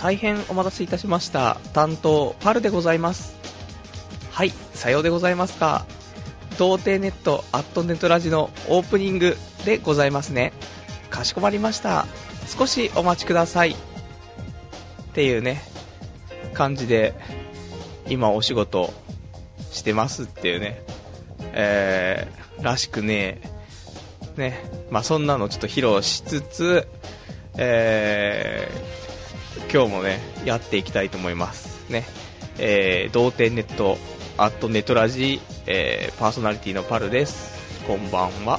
大変お待たせいたしました。担当、パルでございます。はい、さようでございますか。童貞ネット、アットネットラジのオープニングでございますね。かしこまりました。少しお待ちください。っていうね、感じで、今お仕事してますっていうね、えー、らしくねね、まあそんなのちょっと披露しつつ、えー、今日もね、やっていきたいと思います。ね、えー、童貞ネット、アットネトラジ、えー、パーソナリティのパルです。こんばんは。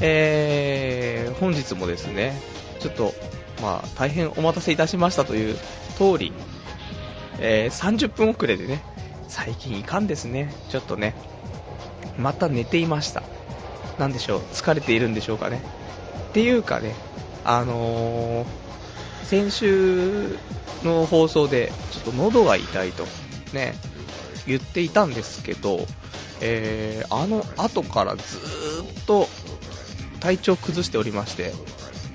えー、本日もですね、ちょっと、まあ、大変お待たせいたしましたという通り、えー、30分遅れでね、最近いかんですね、ちょっとね、また寝ていました。なんでしょう、疲れているんでしょうかね。っていうかね、あのー、先週の放送で、ちょっと喉が痛いと、ね、言っていたんですけど、えー、あの後からずっと体調崩しておりまして、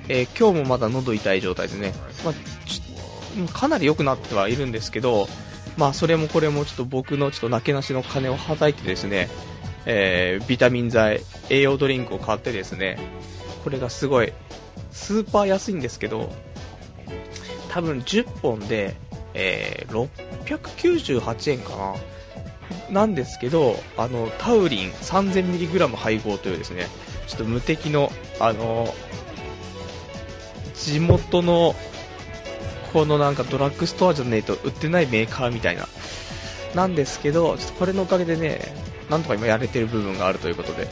えー今日もまだ喉痛い状態でね、まあ、かなり良くなってはいるんですけど、まあ、それもこれもちょっと僕のちょっとなけなしの金をはたいてですね、えービタミン剤、栄養ドリンクを買ってですね、これがすごい、スーパー安いんですけど、多分10本で、えー698円かな。なんですけど、あの、タウリン 3000mg 配合というですね、ちょっと無敵の、あの、地元の、このなんかドラッグストアじゃねえと売ってないメーカーみたいな、なんですけど、ちょっとこれのおかげでね、なんとか今やれてる部分があるということで、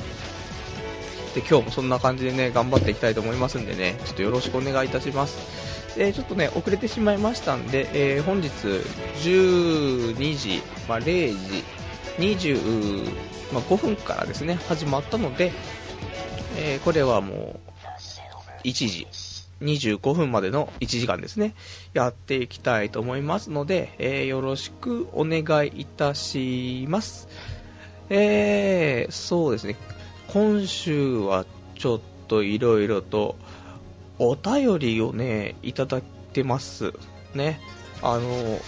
で、今日もそんな感じでね、頑張っていきたいと思いますんでね、ちょっとよろしくお願いいたします。で、ちょっとね、遅れてしまいましたんで、えー本日12時、まあ、0時20、まあ、5分からですね、始まったので、えーこれはもう、1時、25分までの1時間ですね、やっていきたいと思いますので、えーよろしくお願いいたします。えー、そうですね、今週はちょっといろいろとお便りをね、いただいてます。ね。あの、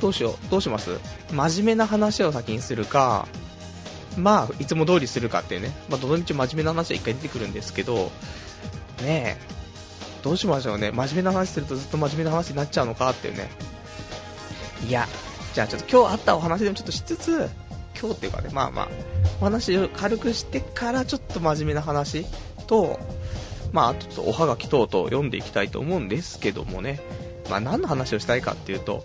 どうしよう、どうします？真面目な話を先にするか、まあ、いつも通りするかっていうね。まあ、どのみち真面目な話は一回出てくるんですけど、ねえ、どうしましょうね。真面目な話するとずっと真面目な話になっちゃうのかっていうね。いや、じゃあちょっと今日あったお話でもちょっとしつつ、今日っていうかね、まあまあ、お話を軽くしてからちょっと真面目な話と、まあ、ちょっとおはがき等々読んでいきたいと思うんですけどもね、まあ何の話をしたいかっていうと、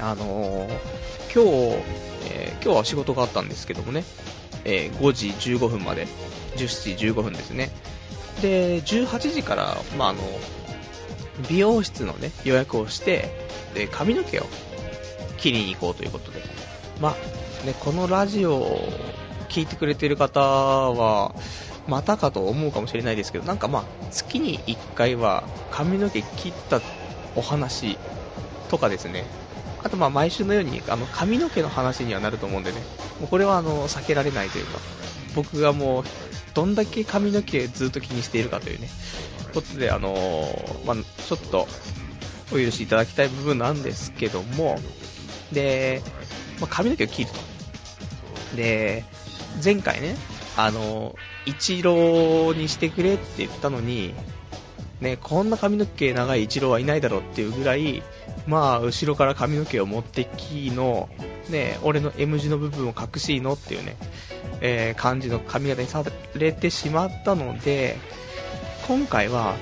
あのー今日、えー今日は仕事があったんですけどもね、えー5時15分まで、17時15分ですね。で、18時から、まああの、美容室のね、予約をして、で、髪の毛を切りに行こうということで。まあ、ね、このラジオを聞いてくれてる方は、またかと思うかもしれないですけど、なんかまあ、月に1回は髪の毛切ったお話とかですね、あとまあ毎週のようにあの髪の毛の話にはなると思うんでね、もうこれはあの避けられないというか、僕がもうどんだけ髪の毛ずっと気にしているかというね、ことで、あのまあ、ちょっとお許しいただきたい部分なんですけども、で、まあ、髪の毛を切ると。で、前回ね、あの、一郎にしてくれって言ったのに、ね、こんな髪の毛長い一郎はいないだろうっていうぐらい、まあ、後ろから髪の毛を持ってきの、ね、俺の M 字の部分を隠しのっていうね、えー感じの髪型にされてしまったので、今回は、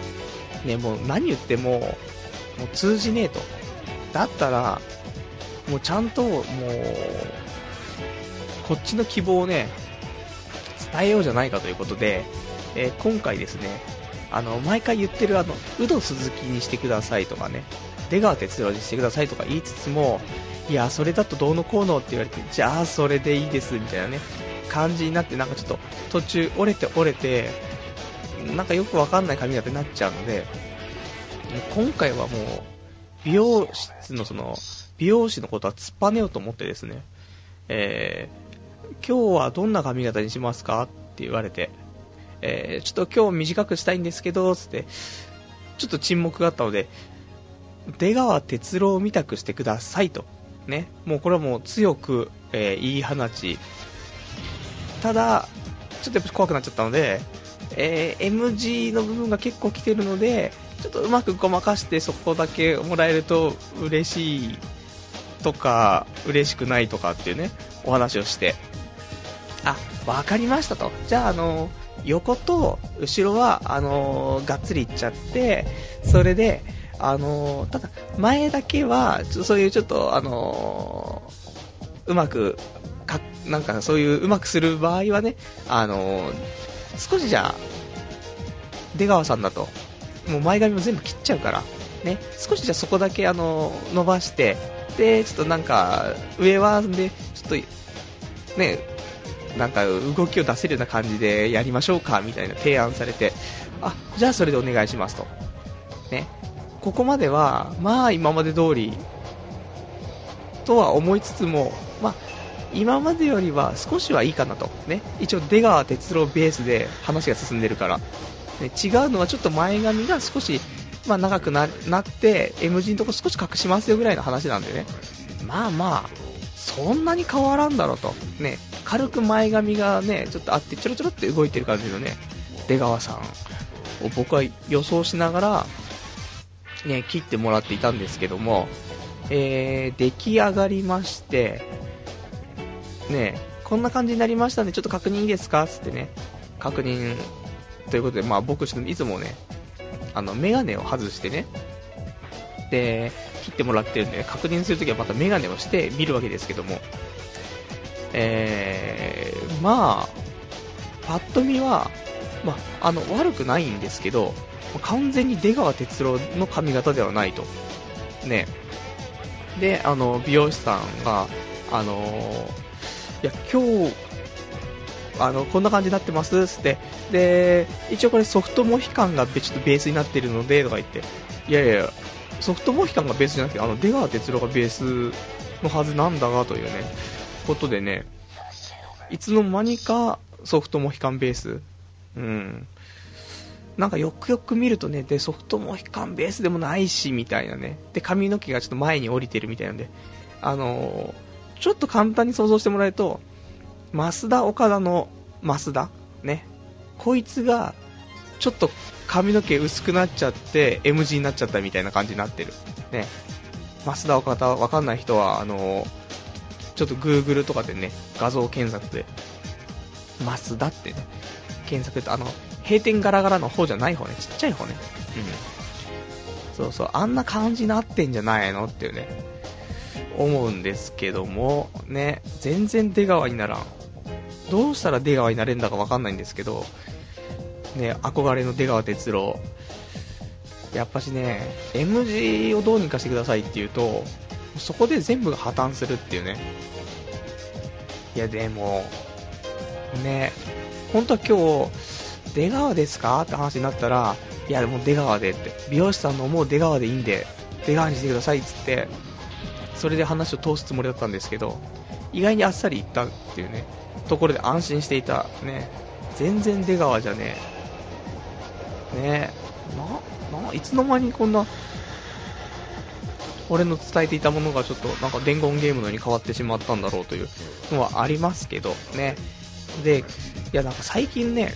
ね、もう何言っても、もう通じねえと。だったら、もうちゃんと、もう、こっちの希望をね、伝えようじゃないかということで、えー今回ですね、あの、毎回言ってるあの、ウド鈴木にしてくださいとかね、出川哲朗にしてくださいとか言いつつも、いや、それだとどうのこうのって言われて、じゃあそれでいいですみたいなね、感じになって、なんかちょっと途中折れて折れて、なんかよくわかんない髪型になっちゃうので、今回はもう、美容室のその、美容師のことは突っぱねようと思ってですね、えー今日はどんな髪型にしますかって言われて、えーちょっと今日短くしたいんですけど、つって、ちょっと沈黙があったので、出川哲郎みたくしてくださいと。ね。もうこれはもう強く、えー、言い放ち。ただ、ちょっとやっぱ怖くなっちゃったので、えー、MG の部分が結構来てるので、ちょっとうまくごまかしてそこだけもらえると嬉しいとか、嬉しくないとかっていうね、お話をして、あ、わかりましたと。じゃあ、あの、横と後ろは、あのがっつりいっちゃって、それで、あのただ、前だけは、そういうちょっと、あのうまく、か、なんかそういううまくする場合はね、あの少しじゃあ、出川さんだと、もう前髪も全部切っちゃうから、ね、少しじゃあそこだけあの伸ばして、で、ちょっとなんか、上はで、ちょっと、ね、なんか動きを出せるような感じでやりましょうかみたいな提案されて、あ、じゃあそれでお願いしますと。ね。ここまでは、まあ今まで通り、とは思いつつも、まあ今までよりは少しはいいかなと。ね。一応出川哲郎ベースで話が進んでるから。ね、違うのはちょっと前髪が少しまあ、長くななって、M 字のとこ少し隠しますよぐらいの話なんでね、まあまあ、そんなに変わらんだろうと、ね、軽く前髪がね、ちょっとあって、ちょろちょろって動いてる感じのね、出川さんを僕は予想しながら、ね、切ってもらっていたんですけども、えー、出来上がりまして、ね、こんな感じになりましたんで、ちょっと確認いいですか？つってね、確認ということで、まあ僕、いつもね、あの、メガネを外してね、で、切ってもらってるんで、確認するときはまたメガネをして見るわけですけども、えー、まあ、パッと見は、まあ、あの、悪くないんですけど、完全に出川哲朗の髪型ではないと。ね。で、あの、美容師さんが、あのいや、今日、あの、こんな感じになってますつって、で、一応これソフトモヒカンがちょっとベースになってるので、とか言って、いやいやソフトモヒカンがベースじゃなくて、あの、出川哲朗がベースのはずなんだがというね、ことでね、いつの間にかソフトモヒカンベース、うん。なんかよくよく見るとね、で、ソフトモヒカンベースでもないし、みたいなね。で、髪の毛がちょっと前に降りてるみたいなんで、あのー、ちょっと簡単に想像してもらえると、増田岡田の増田？ね。こいつが、ちょっと髪の毛薄くなっちゃって M 字になっちゃったみたいな感じになってる。ね。増田岡田わかんない人は、あのー、ちょっと Google とかでね、画像検索で、増田ってね、検索って、あの、閉店ガラガラの方じゃない方ね、ちっちゃい方ね。うん。そうそう、あんな感じになってんじゃないの？っていうね、思うんですけども、ね、全然出川にならん。どうしたら出川になれるんだかわかんないんですけど、ね、憧れの出川哲朗。やっぱしね、M 字をどうにかしてくださいって言うと、そこで全部が破綻するっていうね。いや、でも、ね、本当は今日、出川ですかって話になったら、いや、でも出川でって、美容師さんの思う出川でいいんで、出川にしてくださいっつって、それで話を通すつもりだったんですけど、意外にあっさりいったっていうね、ところで安心していた。ね、全然出川じゃねえ。ねな、な、いつの間にこんな、俺の伝えていたものがちょっとなんか伝言ゲームのように変わってしまったんだろうというのはありますけどね。で、いやなんか最近ね、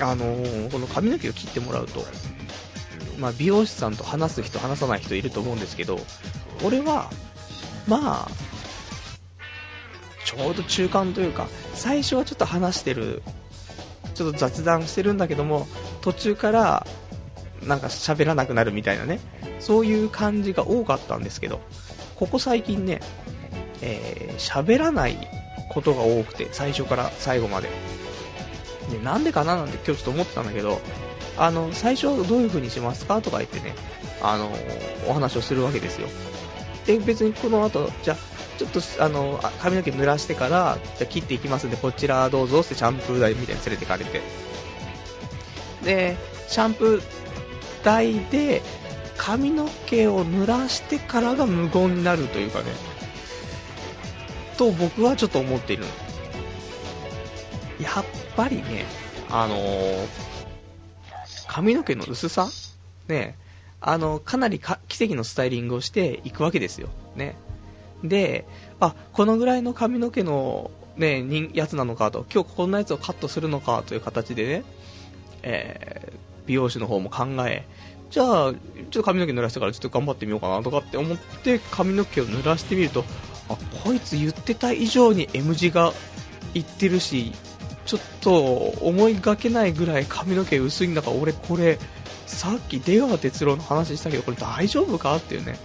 あのー、この髪の毛を切ってもらうと、まあ、美容師さんと話す人、話さない人いると思うんですけど、俺は、まあ、ちょうど中間というか、最初はちょっと話してる、ちょっと雑談してるんだけども、途中からなんか喋らなくなるみたいなね、そういう感じが多かったんですけど、ここ最近ね、えー、らないことが多くて、最初から最後まで。で、なんでかななんて今日ちょっと思ってたんだけど、あの、最初どういう風にしますかとか言ってね、あの、お話をするわけですよ。で、別にこの後、じゃあ、ちょっとあの髪の毛濡らしてから、じゃ切っていきますんで、こちらどうぞってシャンプー台みたいに連れてかれて。で、シャンプー台で髪の毛を濡らしてからが無言になるというかね、と僕はちょっと思っている。やっぱりね、あのー、髪の毛の薄さ？ね、あの、かなりか奇跡のスタイリングをしていくわけですよ。ね。で、あ、このぐらいの髪の毛のね、人やつなのかと、今日こんなやつをカットするのかという形でね、えー、美容師の方も考え、じゃあ、ちょっと髪の毛濡らしてからちょっと頑張ってみようかなとかって思って髪の毛を濡らしてみると、あ、こいつ言ってた以上に M 字がいってるし、ちょっと思いがけないぐらい髪の毛薄いんだから俺これさっき出川哲朗の話したけどこれ大丈夫かっていうね。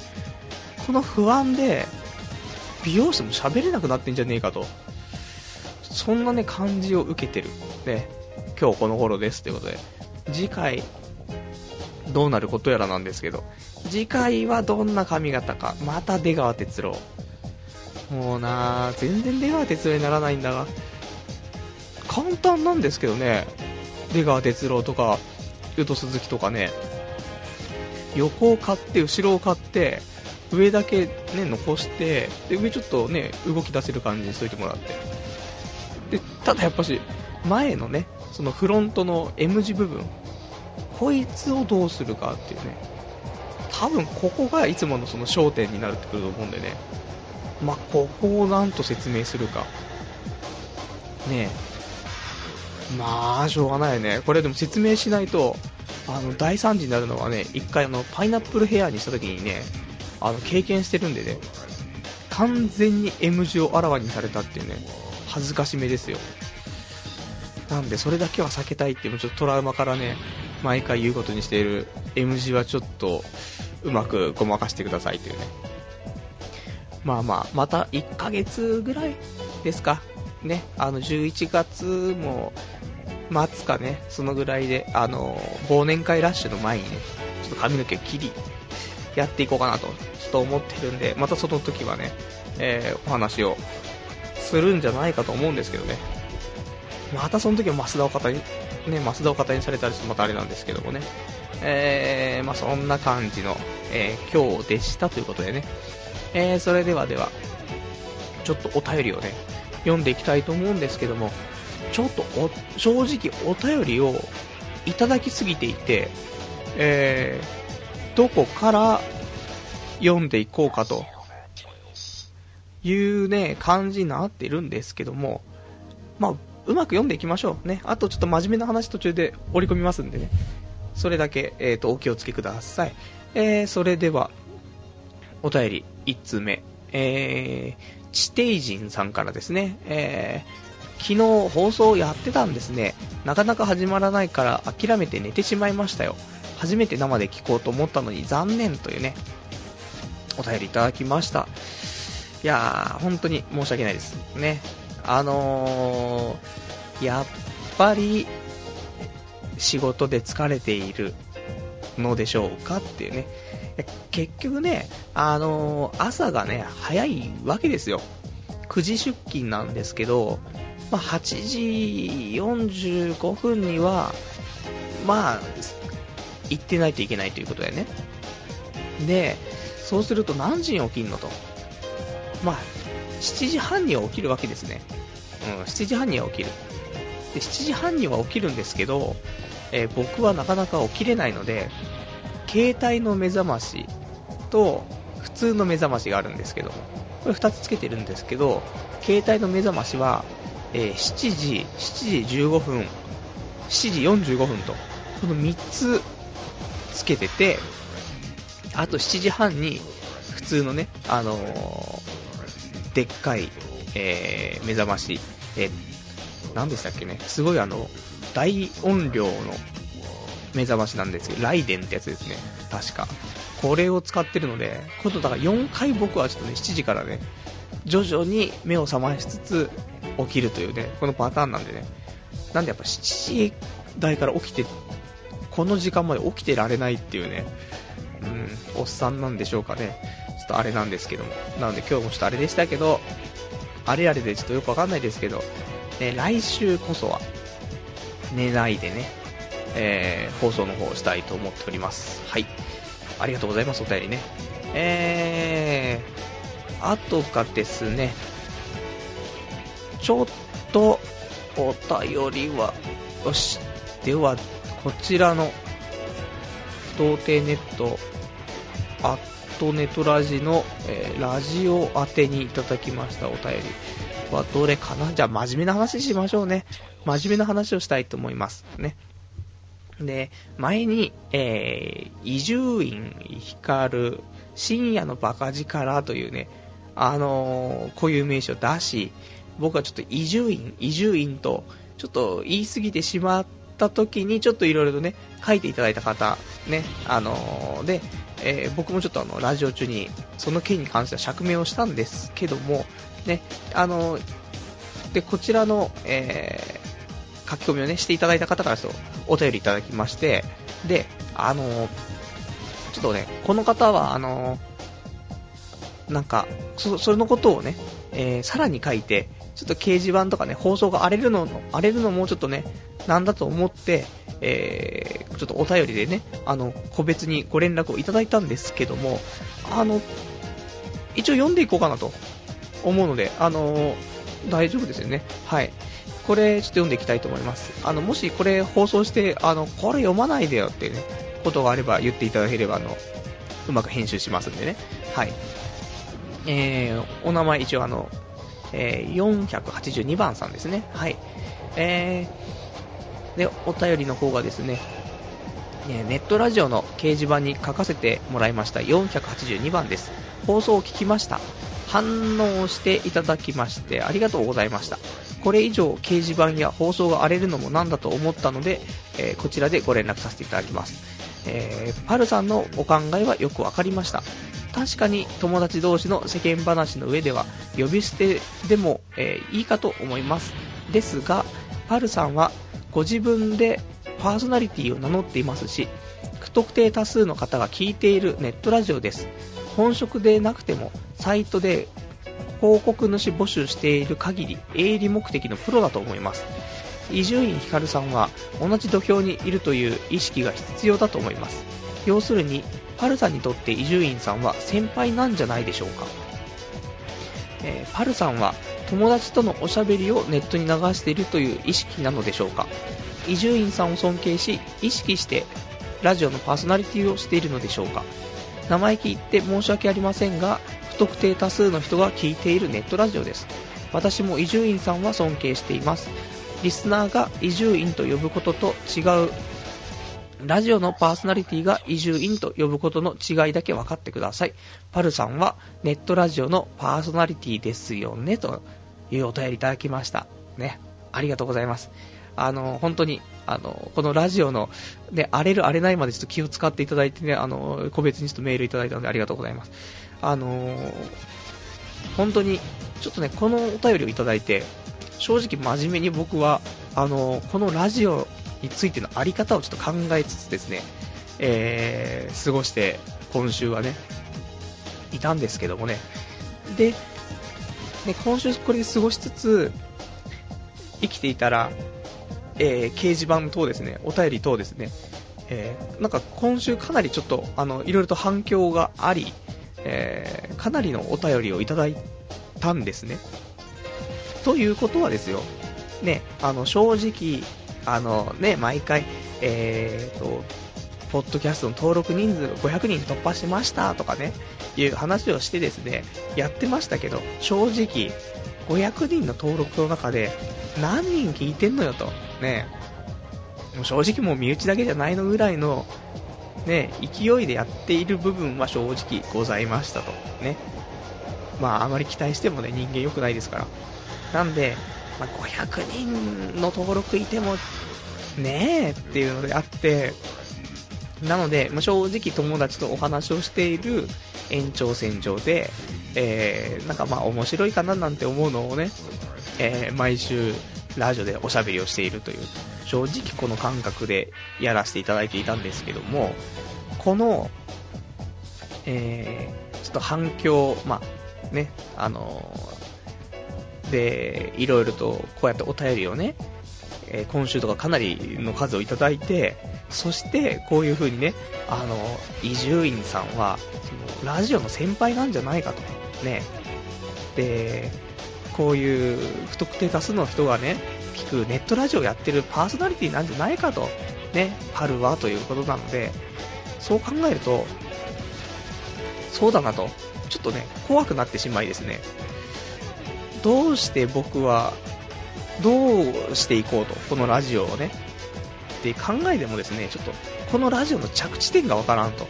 この不安で美容師も喋れなくなってんじゃねえかと。そんなね感じを受けてる。ね。今日この頃ですということで。次回どうなることやらなんですけど。次回はどんな髪型か。また出川哲朗。もうな全然出川哲朗にならないんだが。簡単なんですけどね。出川哲朗とか宇都鈴木とかね。横を買って後ろを買って上だけね残してで上ちょっとね動き出せる感じにしといてもらって。でただやっぱし前のねそのフロントの M 字部分こいつをどうするかっていうね。多分ここがいつものその焦点になるってくると思うんでね。まあ、ここをなんと説明するか。ねえ。まあしょうがないね。これでも説明しないとあの大惨事になるのはね一回あのパイナップルヘアにした時にねあの経験してるんでね完全に M 字をあらわにされたっていうね恥ずかしめですよ。なんでそれだけは避けたいっていうちょっとトラウマからね毎回言うことにしている M 字はちょっとうまくごまかしてくださいというね。まあまあまた1ヶ月ぐらいですか。ねあの11月も末かねそのぐらいであの忘年会ラッシュの前にねちょっと髪の毛切りやっていこうかなとちょっと思ってるんでまたその時はね、えー、お話をするんじゃないかと思うんですけどね。またその時は増田を方に、ね、増田を方にされたりしてまたあれなんですけどもね、えー、まあ、そんな感じの、えー、今日でしたということでね、えー、それではでは、ちょっとお便りをね、読んでいきたいと思うんですけども、ちょっと正直お便りをいただきすぎていて、えー、どこから読んでいこうかというね、感じになってるんですけども、まあ、うまく読んでいきましょうね。あとちょっと真面目な話途中で織り込みますんでね。それだけ、えっ、ー、と、お気をつけください。えー、それでは、お便り1通目。えー、地底人さんからですね。えー、昨日放送やってたんですね。なかなか始まらないから諦めて寝てしまいましたよ。初めて生で聞こうと思ったのに残念というね、お便りいただきました。いやー、本当に申し訳ないです。ね。あのー、やっぱり、仕事で疲れているのでしょうかっていうね。結局ね、あのー、朝がね、早いわけですよ。9時出勤なんですけど、まあ、8時45分には、まあ、行ってないといけないということだよね。で、そうすると何時に起きるのと。まあ、7時半には起きるわけですね。うん、7時半には起きる。で、7時半には起きるんですけど、えー、僕はなかなか起きれないので、携帯の目覚ましと普通の目覚ましがあるんですけども、これ2つつけてるんですけど、携帯の目覚ましは、えー、7時、7時15分、7時45分と、この3つつけてて、あと7時半に普通のね、あのー、でっかい、えー、目覚まし、えー、何でしたっけね、すごいあの、大音量の目覚ましなんですけど、ライデンってやつですね。確か。これを使ってるので、今度だから4回僕はちょっとね、7時からね、徐々に目を覚ましつつ起きるというね、このパターンなんでね。なんでやっぱ7時台から起きて、この時間まで起きてられないっていうね、うん、おっさんなんでしょうかね。ちょっとあれなんですけども。なので今日もちょっとあれでしたけど、あれあれでちょっとよくわかんないですけど、ね、来週こそは、寝ないでね、えー、放送の方をしたいと思っております。はい。ありがとうございます、お便りね。えー、あとがですね、ちょっとお便りは、よし。では、こちらの、童貞ネット、アットネトラジの、えー、ラジオ宛てにいただきましたお便りはどれかな？じゃあ真面目な話しましょうね。真面目な話をしたいと思います。ね。で、前に、えー、伊集院光深夜のバカ力というね、あのー、固有名詞を出し、僕はちょっと伊集院、伊集院と、ちょっと言い過ぎてしまった時に、ちょっといろいろとね、書いていただいた方、ね、あのー、で、えー、僕もちょっとあの、ラジオ中に、その件に関しては釈明をしたんですけども、ね、あの、で、こちらの、え、書き込みをね、していただいた方からちょっとお便りいただきまして、で、あのー、ちょっとね、この方は、あのなんか、そ、それのことをね、えー、さらに書いて、ちょっと掲示板とかね、放送が荒れるの、荒れるのもちょっとね、なんだと思って、えー、ちょっとお便りでね、あの、個別にご連絡をいただいたんですけども、あの、一応読んでいこうかなと思うので、あの、大丈夫ですよね。はい。これ、ちょっと読んでいきたいと思います。あの、もしこれ放送して、あの、これ読まないでよってね、ことがあれば言っていただければ、あの、うまく編集しますんでね。はい。えー、お名前一応あの、えー、482番さんですね。はい。えー、で、お便りの方がですね、ネットラジオの掲示板に書かせてもらいました482番です。放送を聞きました。反応していただきましてありがとうございました。これ以上掲示板や放送が荒れるのもなんだと思ったので、えー、こちらでご連絡させていただきます。えー、パルさんのお考えはよくわかりました。確かに友達同士の世間話の上では呼び捨てでも、えー、いいかと思います。ですが、パルさんはご自分でパーソナリティを名乗っていますし、不特定多数の方が聞いているネットラジオです。本職でなくてもサイトで広告主募集している限り営利目的のプロだと思います。伊集院光さんは同じ土俵にいるという意識が必要だと思います。要するに、パルさんにとって伊集院さんは先輩なんじゃないでしょうか。えー、パルさんは友達とのおしゃべりをネットに流しているという意識なのでしょうか。伊集院さんを尊敬し、意識してラジオのパーソナリティをしているのでしょうか。生意気言って申し訳ありませんが、不特定多数の人が聞いているネットラジオです。私も伊集院さんは尊敬しています。リスナーが伊集院と呼ぶことと違う、ラジオのパーソナリティが伊集院と呼ぶことの違いだけ分かってください。パルさんはネットラジオのパーソナリティですよね、というお便りいただきました。ね。ありがとうございます。あの、本当に、あの、このラジオの、ね、荒れる荒れないまでちょっと気を使っていただいてね、あの、個別にちょっとメールいただいたのでありがとうございます。あの、本当に、ちょっとね、このお便りをいただいて、正直真面目に僕は、あの、このラジオについてのあり方をちょっと考えつつですね、えー、過ごして今週はね、いたんですけどもね。で、今週これで過ごしつつ、生きていたら、えー、掲示板等ですね、お便り等ですね、えー、なんか今週かなりちょっと、あの、いろいろと反響があり、えー、かなりのお便りをいただいたんですね。ということはですよ、ね、あの、正直、あのね、毎回、えーと、ポッドキャストの登録人数500人突破しましたとかね、いう話をしてですね、やってましたけど、正直、500人の登録の中で何人聞いてんのよと、ね、もう正直もう身内だけじゃないのぐらいの、ね、勢いでやっている部分は正直ございましたと、ね。まあ、あまり期待してもね、人間良くないですから。なんで、まあ、500人の登録いても、ねえっていうのであって、なので、まあ、正直友達とお話をしている延長線上で、えー、なんかまあ面白いかななんて思うのをね、えー、毎週ラジオでおしゃべりをしているという、正直この感覚でやらせていただいていたんですけども、この、えー、ちょっと反響、まあね、あので、いろいろとこうやってお便りをね、えー、今週とかかなりの数をいただいて、そしてこういう風にね、あの、伊集院さんは、そのラジオの先輩なんじゃないかと。ね。で、こういう不特定多数の人がね、聞くネットラジオやってるパーソナリティなんじゃないかと。ね、春はということなので、そう考えると、そうだなと、ちょっとね、怖くなってしまいですね、どうして僕は、どうしていこうと、このラジオをね、って考えてもですね、ちょっと、このラジオの着地点がわからんと。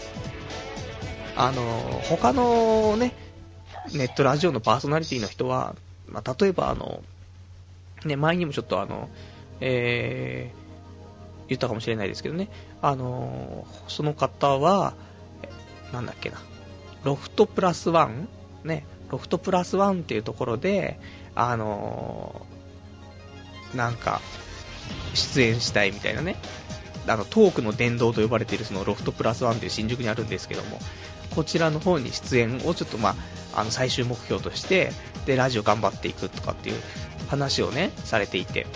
あの、他のね、ネットラジオのパーソナリティの人は、まあ、例えばあの、ね、前にもちょっとあの、えー、言ったかもしれないですけどね、あの、その方は、なんだっけな、ロフトプラスワンね、ロフトプラスワンっていうところで、あのなんか、出演したいみたいなね、あの、トークの殿堂と呼ばれているそのロフトプラスワンという新宿にあるんですけども、こちらの方に出演をちょっとまあ、あの、最終目標として、で、ラジオ頑張っていくとかっていう話をね、されていて、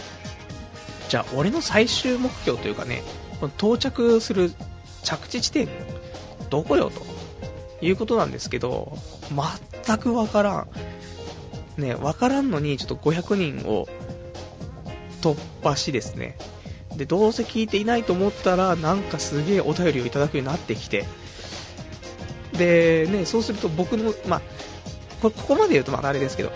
じゃあ、俺の最終目標というかね、この到着する着地地点、どこよと。いうことなんですけど、全くわからん。ね、わからんのに、ちょっと500人を突破しですね、で、どうせ聞いていないと思ったら、なんかすげえお便りをいただくようになってきて、で、ね、そうすると僕の、まあ、ここまで言うとまああれですけど、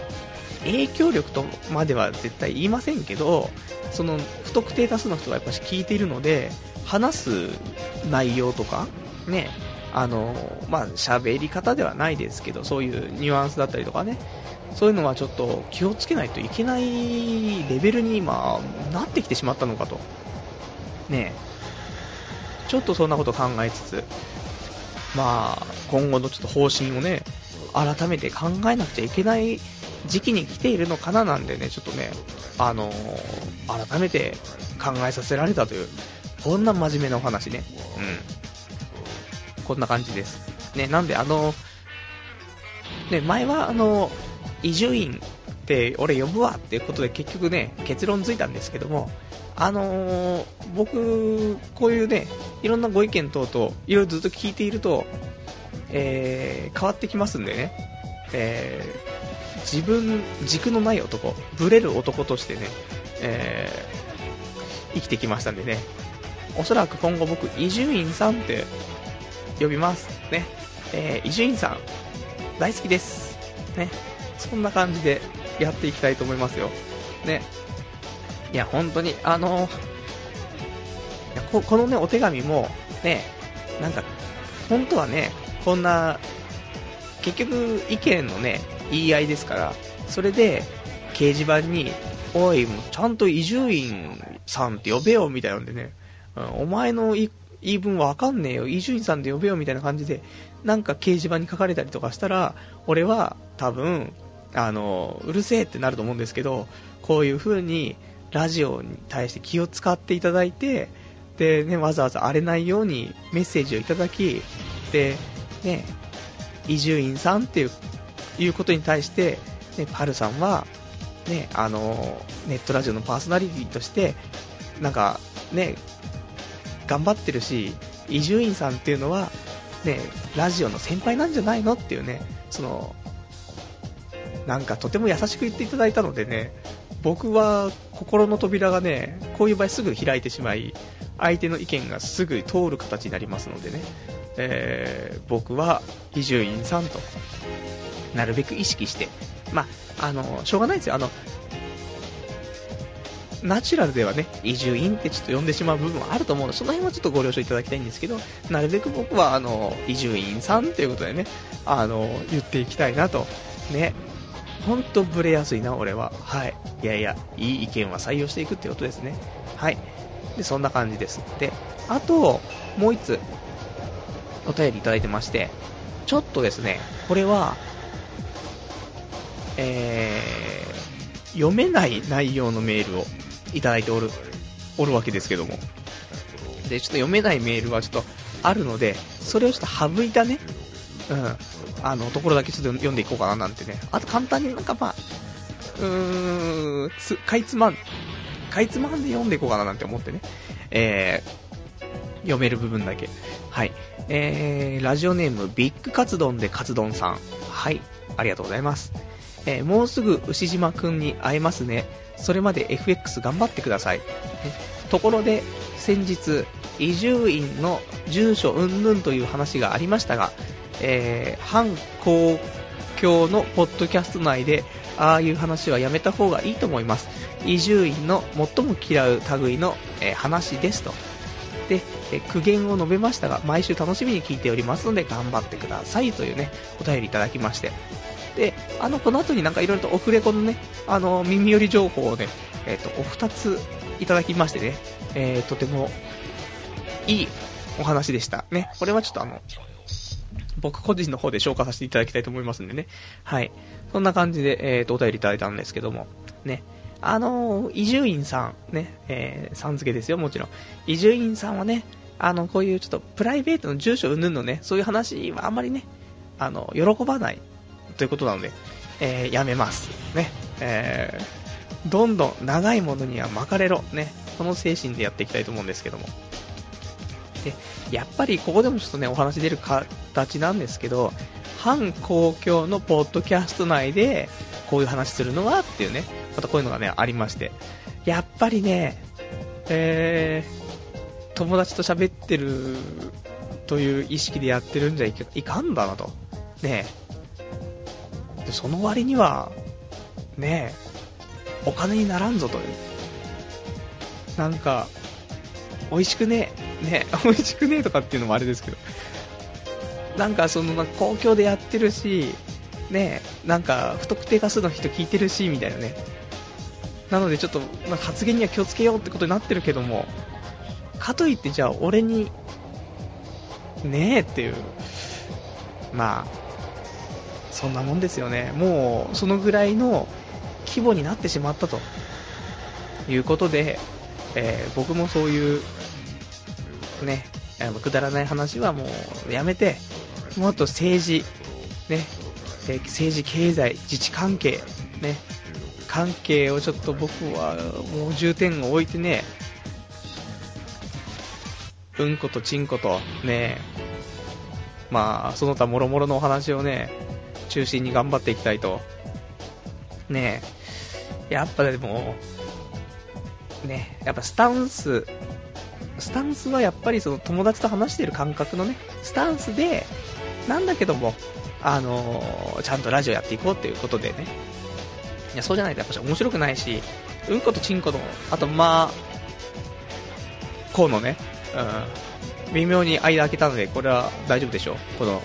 影響力とまでは絶対言いませんけど、その不特定多数の人がやっぱし聞いているので、話す内容とか、ね、あの、まあ、喋り方ではないですけど、そういうニュアンスだったりとかね、そういうのはちょっと気をつけないといけないレベルに今、なってきてしまったのかと。ねちょっとそんなこと考えつつ、まあ、今後のちょっと方針をね、改めて考えなくちゃいけない時期に来ているのかななんでね、ちょっとね、あのー、改めて考えさせられたという、こんな真面目なお話ね。うん。こんな感じです。ね、なんであの、ね、前はあの、伊集院って俺呼ぶわっていうことで結局ね、結論ついたんですけども、あのー、僕、こういうね、いろんなご意見等々、いろいろずっと聞いていると、えー、変わってきますんでね、えー、自分、軸のない男、ブレる男としてね、えー、生きてきましたんでね、おそらく今後僕、伊集院さんって呼びます。ね。え伊集院さん、大好きです。ね。そんな感じでやっていきたいと思いますよ。ね。いや、本当に、あのこ、このね、お手紙も、ね、なんか、本当はね、こんな、結局、意見のね、言い合いですから、それで、掲示板に、おい、ちゃんと伊集院さんって呼べよ、みたいなんでね、お前の言い分わかんねえよ、伊集院さんで呼べよ、みたいな感じで、なんか掲示板に書かれたりとかしたら、俺は多分、あの、うるせえってなると思うんですけど、こういう風に、ラジオに対して気を使っていただいて、で、ね、わざわざ荒れないようにメッセージをいただき、で、ね、伊集院さんっていう、いうことに対して、ね、パルさんは、ね、あの、ネットラジオのパーソナリティとして、なんか、ね、頑張ってるし、伊集院さんっていうのは、ね、ラジオの先輩なんじゃないのっていうね、その、なんかとても優しく言っていただいたのでね、僕は心の扉がね、こういう場合すぐ開いてしまい、相手の意見がすぐ通る形になりますのでね、えー、僕は伊集院さんと、なるべく意識して、まあ、の、しょうがないですよ、あの、ナチュラルではね、伊集院ってちょっと呼んでしまう部分はあると思うので、その辺はちょっとご了承いただきたいんですけど、なるべく僕は、あの、伊集院さんということでね、あの、言っていきたいなと、ね、ほんとブレやすいな、俺は。はい。いやいや、いい意見は採用していくってことですね。はい。で、そんな感じです。で、あと、もう一つ、お便りいただいてまして、ちょっとですね、これは、えー、読めない内容のメールをいただいておる、おるわけですけども。で、ちょっと読めないメールはちょっとあるので、それをちょっと省いたね、うん、あの、ところだけちょっと読んでいこうかななんてね。あと簡単になんかまあ、うーん、かいつまん、かいつまんで読んでいこうかななんて思ってね。えー、読める部分だけ。はい。えー、ラジオネーム、ビッグカツ丼でカツ丼さん。はい。ありがとうございます。えー、もうすぐ牛島くんに会えますね。それまで FX 頑張ってください。ところで、先日、伊集院の住所云々という話がありましたが、えー、反公共のポッドキャスト内で、ああいう話はやめた方がいいと思います。伊集院の最も嫌う類の、えー、話ですと。で、え苦言を述べましたが、毎週楽しみに聞いておりますので頑張ってくださいというね、お便りいただきまして。で、あの、この後になんかいろいろとオフレコのね、あの、耳寄り情報をね、えっ、ー、と、お二ついただきましてね、えー、とてもいいお話でした。ね、これはちょっとあの、僕個人の方で消化させていただきたいと思いますんでね。はい。そんな感じで、えっ、ー、と、お便りいただいたんですけども、ね。あの伊集院さん、ね、えー、さん付けですよ、もちろん。伊集院さんはね、あの、こういうちょっとプライベートの住所云々のね、そういう話はあんまりね、あの、喜ばないということなので、えー、やめます。ね。えー、どんどん長いものには巻かれろ。ね。その精神でやっていきたいと思うんですけども。で、やっぱりここでもちょっとね、お話出る形なんですけど、反公共のポッドキャスト内で、こういう話するのはっていうね、またこういうのがね、ありまして。やっぱりね、えー、友達と喋ってるという意識でやってるんじゃいかんだなと。ねでその割には、ねお金にならんぞという。なんか、美味しくねえ、ね 美味しくねえとかっていうのもあれですけど、なんかその、公共でやってるし、ねなんか不特定多数の人聞いてるし、みたいなね。なのでちょっと、発言には気をつけようってことになってるけども、かといってじゃあ俺に、ねえっていう、まあ、そんなもんですよね。もう、そのぐらいの規模になってしまったということで、えー、僕もそういう、ね、くだらない話はもうやめて、もっと政治、ね、政治、経済、自治関係、ね、関係をちょっと僕はもう重点を置いてね、うんことちんこと、ね、まあ、その他もろもろのお話をね、中心に頑張っていきたいと。ねやっぱでも、ね、やっぱスタンス、スタンスはやっぱりその友達と話してる感覚のね、スタンスで、なんだけども、あのー、ちゃんとラジオやっていこうっていうことでね。いや、そうじゃないとやっぱ面白くないし、うんことちんこと、あとまあ、こうのね、うん、微妙に間開けたので、これは大丈夫でしょう。この、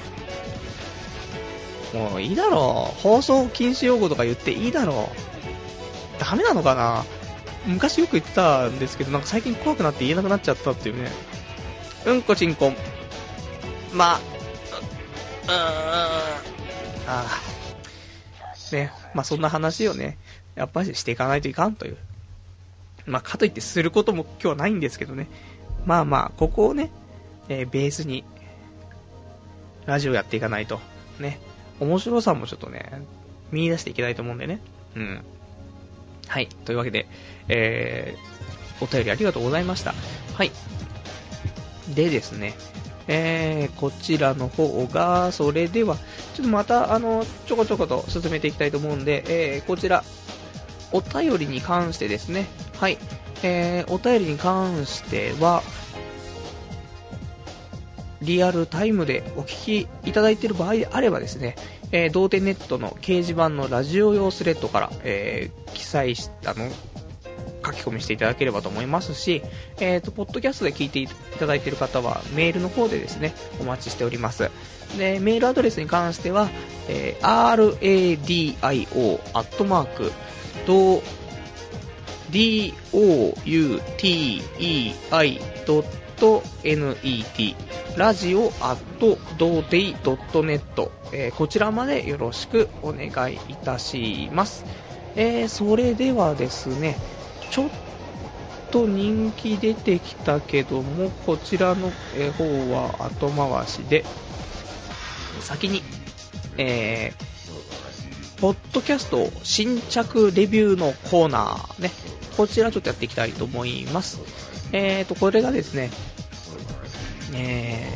もういいだろう。放送禁止用語とか言っていいだろう。ダメなのかな昔よく言ってたんですけど、なんか最近怖くなって言えなくなっちゃったっていうね。うんこちんこ、ま、う、うーん、ああ。ね、まあそんな話をね、やっぱりしていかないといかんという。まあかといってすることも今日はないんですけどね。まあまあ、ここをね、えー、ベースに、ラジオやっていかないと、ね、面白さもちょっとね、見出していきたいと思うんでね。うん。はい。というわけで、えー、お便りありがとうございました。はい。でですね、えー、こちらの方が、それでは、ちょっとまた、あの、ちょこちょこと進めていきたいと思うんで、えー、こちら、お便りに関してですね、はい、えー、お便りに関しては、リアルタイムでお聞きいただいている場合であればですね、えー、同点ネットの掲示板のラジオ用スレッドから、えー、記載したの、書き込みしていただければと思いますし、えっ、ー、と、ポッドキャストで聞いていただいている方は、メールの方でですね、お待ちしております。で、メールアドレスに関しては、えー、radio アットマーク、doutei.net ラジオアットドーテイドットネット、えこちらまでよろしくお願いいたします。えー、それではですね、ちょっと人気出てきたけども、こちらの方は後回しで、先に、えー、ポッドキャスト新着レビューのコーナーね、こちらちょっとやっていきたいと思います。えーと、これがですね、え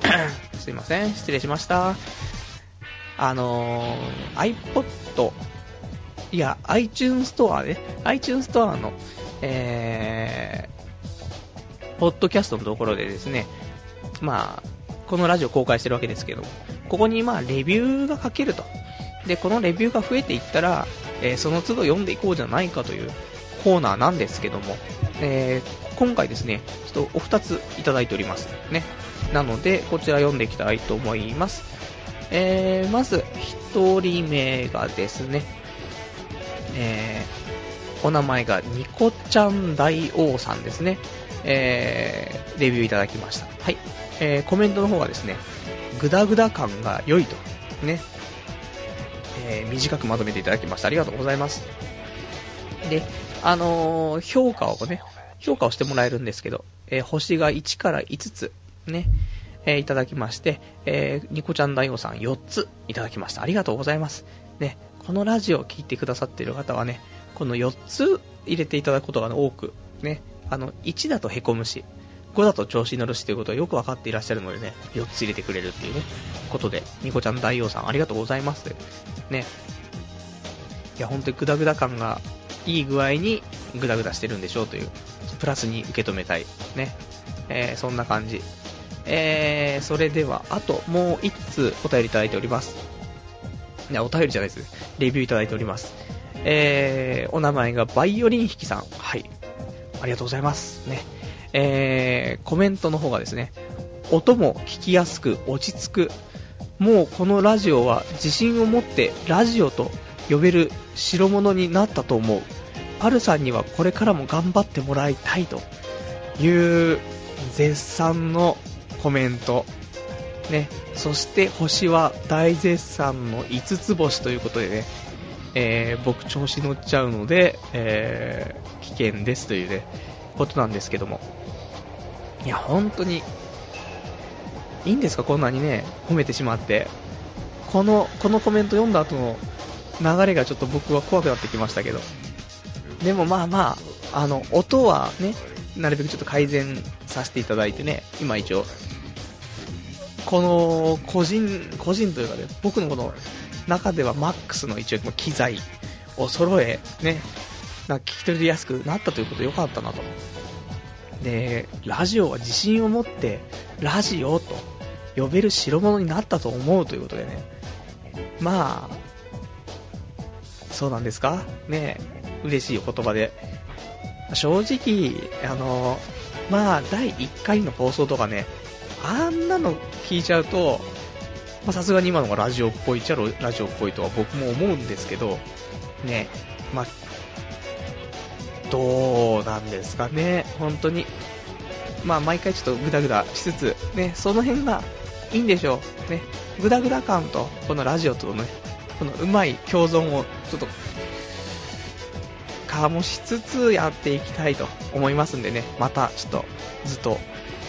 ー、すいません、失礼しました。あのー、iPod、いや、iTunes ストアね、iTunes ストアの、えー、ポッドキャストのところでですね、まあ、このラジオ公開してるわけですけど、ここにまあ、レビューが書けると。で、このレビューが増えていったら、えー、その都度読んでいこうじゃないかというコーナーなんですけども、えー、今回ですね、ちょっとお二ついただいております。ね。なので、こちら読んでいきたいと思います。えー、まず、一人目がですね、えー、お名前がニコちゃん大王さんですね。えー、レビューいただきました。はい。えー、コメントの方がですね、グダグダ感が良いと。ね。えー、短くまとめていただきました。ありがとうございます。で、あのー、評価をね、評価をしてもらえるんですけど、えー、星が1から5つ、ね、えー、いただきまして、えー、ニコちゃん大王さん4ついただきました。ありがとうございます。ね、このラジオを聴いてくださっている方はね、この4つ入れていただくことが多く、ね、あの、1だと凹むし、5だと調子に乗るしということはよくわかっていらっしゃるのでね、4つ入れてくれるっていうね、ことで、ニコちゃん大王さんありがとうございます。ね。いや、ほんとにグダグダ感がいい具合にグダグダしてるんでしょうという、プラスに受け止めたい。ね。えー、そんな感じ。えー、それでは、あともう1通お便りいただいております。いや、お便りじゃないです。レビューいただいております。えー、お名前がバイオリン弾きさん。はい。ありがとうございます。ね。えー、コメントの方がですね、音も聞きやすく落ち着く。もうこのラジオは自信を持ってラジオと呼べる代物になったと思う。パルさんにはこれからも頑張ってもらいたいという絶賛のコメント。ね。そして星は大絶賛の5つ星ということでね、えー、僕調子乗っちゃうので、えー、危険ですというね、ことなんですけども。いや、本当に、いいんですか？こんなにね、褒めてしまって。この、このコメント読んだ後の流れがちょっと僕は怖くなってきましたけど。でもまあまあ、あの、音はね、なるべくちょっと改善させていただいてね、今一応、この、個人、個人というかね、僕のこの中ではマックスの一応機材を揃え、ね、なんか聞き取りやすくなったということでよかったなと。で、ラジオは自信を持って、ラジオと呼べる代物になったと思うということでね。まあ、そうなんですか？ね嬉しいお言葉で。正直、あの、まあ、第1回の放送とかね、あんなの聞いちゃうと、まさすがに今のがラジオっぽいっちゃラジオっぽいとは僕も思うんですけど、ね、まあ、どうなんですかね、本当に。まあ、毎回ちょっとグダグダしつつ、ね、その辺がいいんでしょう。ね、グダグダ感と、このラジオとのね、このうまい共存をちょっと醸しつつやっていきたいと思いますんでね、またちょっとずっと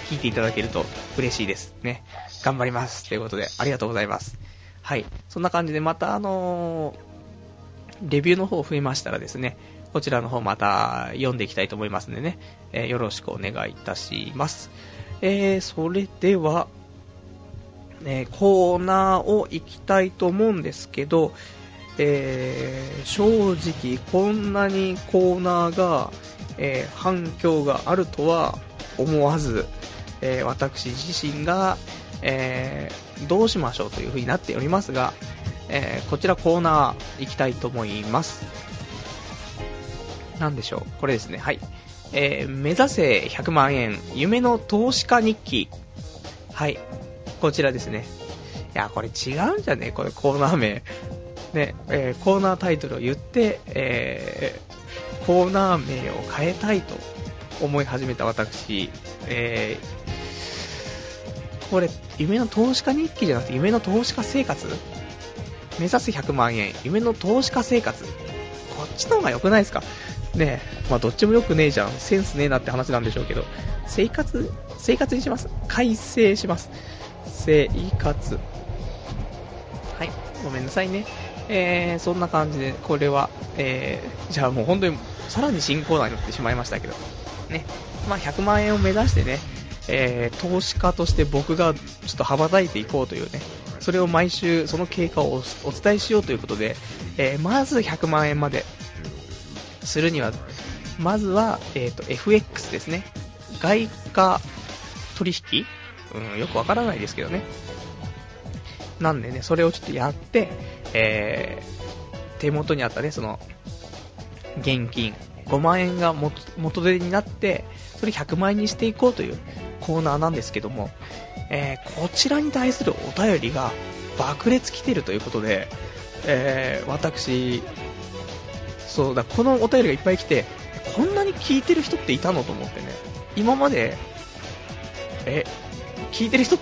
聞いていただけると嬉しいですね。頑張ります。ということで、ありがとうございます。はい。そんな感じで、またあのー、レビューの方増えましたらですね、こちらの方また読んでいきたいと思いますんでね、えー、よろしくお願いいたします。えー、それでは、え、コーナーを行きたいと思うんですけど、えー、正直こんなにコーナーが、えー、反響があるとは思わず、えー、私自身が、えどうしましょうという風になっておりますが、えこちらコーナー行きたいと思います。なんでしょう？これですね。はい。え目指せ100万円、夢の投資家日記。はい。こちらですね。いや、これ違うんじゃね？これコーナー名。ね、えー、コーナータイトルを言って、えー、コーナー名を変えたいと思い始めた私、えー、これ、夢の投資家日記じゃなくて、夢の投資家生活？目指す100万円、夢の投資家生活。こっちの方が良くないですか？ねえ、まあどっちも良くねえじゃん。センスねえなって話なんでしょうけど、生活、生活にします？改正します。生活。はい、ごめんなさいね。えー、そんな感じで、これは、えー、じゃあもう本当に、さらに新コーナーになってしまいましたけど、ね、まあ100万円を目指してね、えー、投資家として僕がちょっと羽ばたいていこうというね、それを毎週その経過をお伝えしようということで、えー、まず100万円までするには、まずは、えーと、FX ですね。外貨取引うん、よくわからないですけどね。なんでね、それをちょっとやって、えー、手元にあったね、その、現金、5万円が元手になって、それ100万円にしていこうというコーナーなんですけども、えー、こちらに対するお便りが爆裂来てるということで、えー、私、そうだ、このお便りがいっぱい来て、こんなに聞いてる人っていたのと思ってね、今まで、え、聞いてる人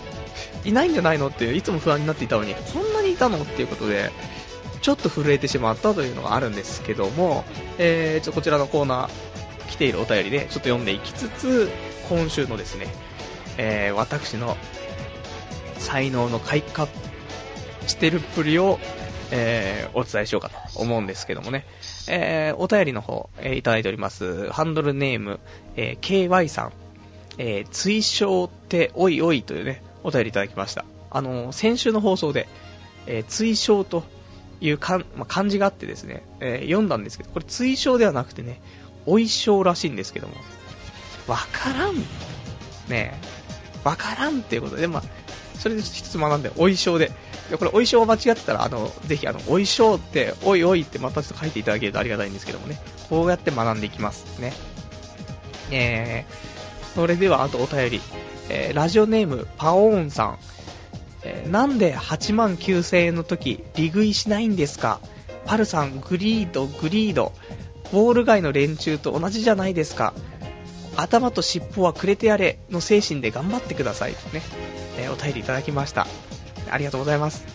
いないんじゃないのっていつも不安になっていたのに、こんなにいたのっていうことで、ちょっと震えてしまったというのがあるんですけども、えー、ちょこちらのコーナー、来ているお便りでちょっと読んでいきつつ、今週のですね、えー、私の才能の開花してるっぷりを、えー、お伝えしようかと思うんですけどもね、えー、お便りの方、えー、いただいております。ハンドルネーム、えー、KY さん、えー、追奨っておいおいというね、お便りいただきました。あのー、先週の放送で、えー、追奨というかん、まあ、漢字があってですね、え、読んだんですけど、これ追奨ではなくてね、おいしょうらしいんですけども、わからん。ねえ、わからんっていうことで、まあ、それで一つ学んで、おいしょうで。これ、おいしょう間違ってたら、あの、ぜひ、あの、おいしょうって、おいおいってまたちょっと書いていただけるとありがたいんですけどもね。こうやって学んでいきますね。えー、それでは、あとお便り。えー、ラジオネーム、パオーンさん。えー、なんで8万9000円の時、利食いしないんですか？パルさん、グリード、グリード。ウォール街の連中と同じじゃないですか？頭と尻尾はくれてやれの精神で頑張ってくださいとね、えー、お便りいただきました。ありがとうございます。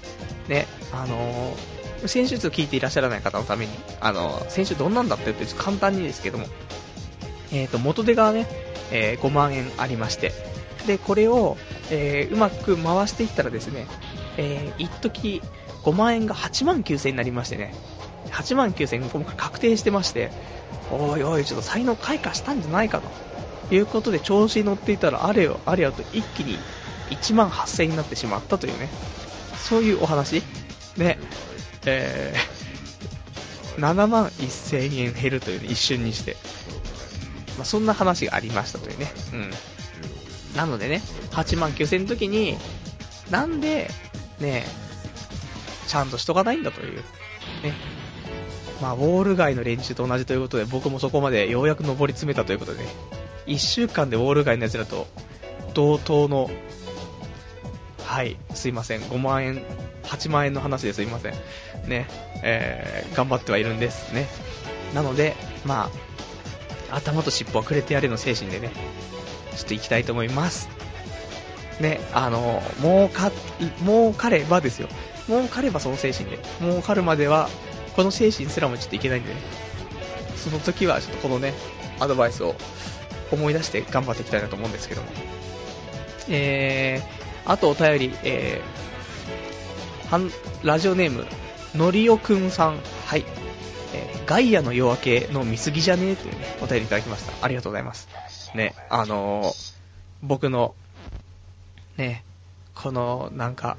ね、あのー、先週と聞いていらっしゃらない方のために、あのー、先週どんなんだったって簡単にですけども、えっ、と、元手がね、えー5万円ありまして、で、これを、えうまく回していったらですね、えー、一時5万円が8万9000円になりましてね、8万9000円今回確定してまして、おいおい、ちょっと才能開花したんじゃないかということで調子に乗っていたら、あれよあれよと一気に1万8000円になってしまったというね、そういうお話。ね、えー、7万1000円減るというね、一瞬にして、まあ、そんな話がありましたというね、うん。なのでね、8万9000円の時に、なんで、ね、ちゃんとしとかないんだという、ね、まあ、ウォール街の連中と同じということで、僕もそこまでようやく上り詰めたということで、ね、1週間でウォール街のやつらと同等の、はい、すいません、5万円、8万円の話ですいません。ね、えー、頑張ってはいるんです。ね。なので、まあ、頭と尻尾はくれてやれの精神でね、ちょっと行きたいと思います。ね、あの、儲か、儲かればですよ。儲かればその精神で。儲かるまでは、この精神すらもちょっといけないんでね、その時はちょっとこのね、アドバイスを思い出して頑張っていきたいなと思うんですけども。えー、あとお便り、えー、ラジオネーム、のりおくんさん、はい、えー、ガイアの夜明けの見過ぎじゃね？えというね、お便りいただきました。ありがとうございます。ね、あのー、僕の、ね、この、なんか、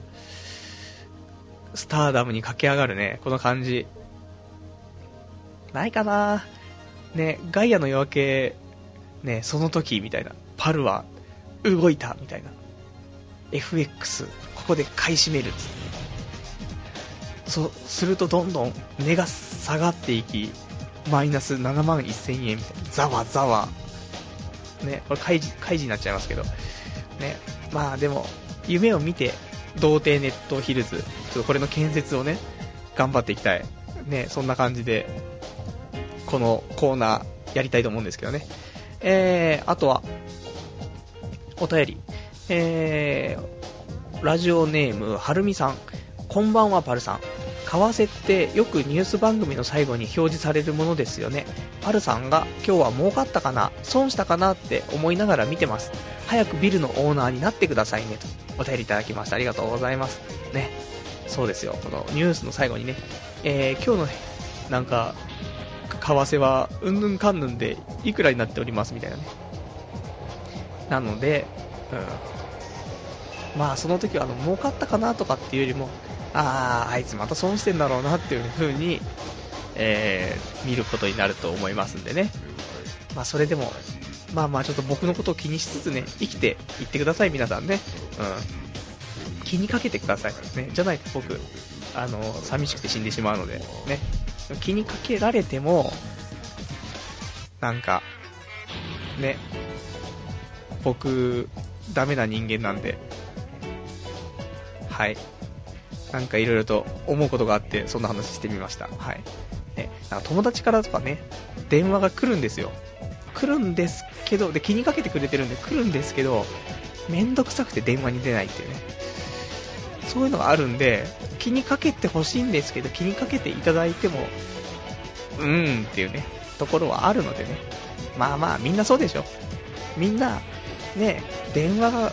スターダムに駆け上がるね、この感じ、ないかなね、ガイアの夜明け、ね、その時みたいな。パルは動いたみたいな。FX、ここで買い占めるつって。そ、するとどんどん値が下がっていき、マイナス7万1000円。ざわざわ。ね、これ開示、開示になっちゃいますけど。ね、まあでも、夢を見て、童貞ネットヒルズ、ちょっとこれの建設をね、頑張っていきたい。ね、そんな感じで、このコーナーやりたいと思うんですけどね。えー、あとは、お便り。えー、ラジオネーム、はるみさん。こんばんは、パルさん。為替ってよくニュース番組の最後に表示されるものですよね。パルさんが今日は儲かったかな、損したかなって思いながら見てます。早くビルのオーナーになってくださいねとお便りいただきました。ありがとうございます。ね。そうですよ。このニュースの最後にね、えー、今日のなんか為替はうんぬんかんぬんでいくらになっておりますみたいなね。なので、うん。まあ、その時は、あの、儲かったかなとかっていうよりも、ああ、あいつまた損してんだろうなっていう風に、えー、見ることになると思いますんでね。まあ、それでも、まあまあ、ちょっと僕のことを気にしつつね、生きていってください、皆さんね。うん。気にかけてください。ね。じゃないと僕、あの、寂しくて死んでしまうので、ね。気にかけられても、なんか、ね、僕、ダメな人間なんで、はい。なんかいろいろと思うことがあって、そんな話してみました。はい。ね、なんか友達からとかね、電話が来るんですよ。来るんですけど、で、気にかけてくれてるんで来るんですけど、めんどくさくて電話に出ないっていうね。そういうのがあるんで、気にかけてほしいんですけど、気にかけていただいても、うーんっていうね、ところはあるのでね。まあまあ、みんなそうでしょ。みんな、ね、電話が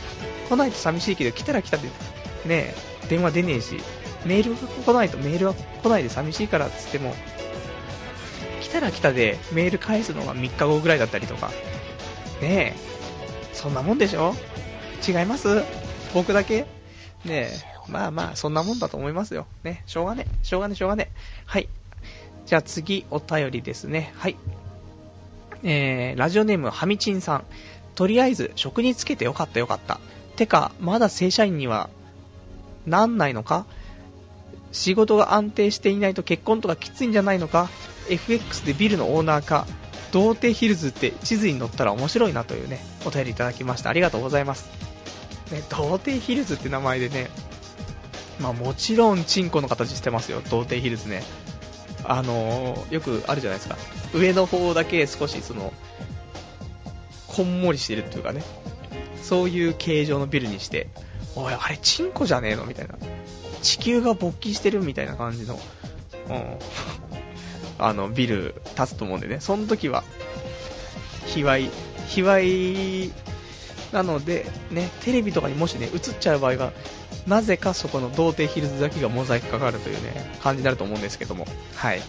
来ないと寂しいけど、来たら来たで、ね、電話出ねえし、メールが来ないとメールは来ないで寂しいからっつっても、来たら来たでメール返すのが3日後ぐらいだったりとか、ねえ、そんなもんでしょ？違います？僕だけ？ねえ、まあまあ、そんなもんだと思いますよ。ね、しょうがね、しょうがね、しょうがね。はい。じゃあ次、お便りですね。はい。えー、ラジオネーム、はみちんさん。とりあえず、職につけてよかったよかった。てか、まだ正社員にはなんないのか？仕事が安定していないと結婚とかきついんじゃないのか ?FX でビルのオーナーか？童貞ヒルズって地図に載ったら面白いなというね、お便りいただきました。ありがとうございます。ね、童貞ヒルズって名前でね、まあもちろんチンコの形してますよ、童貞ヒルズね。あのー、よくあるじゃないですか。上の方だけ少しその、こんもりしてるっていうかね、そういう形状のビルにして、おい、あれチンコじゃねえの？みたいな。地球が勃起してるみたいな感じの、うん、あの、ビル立つと思うんでね、その時は、卑猥、卑猥なので、ね、テレビとかにもしね、映っちゃう場合は、なぜかそこの童貞ヒルズだけがモザイクかかるというね、感じになると思うんですけども、はい。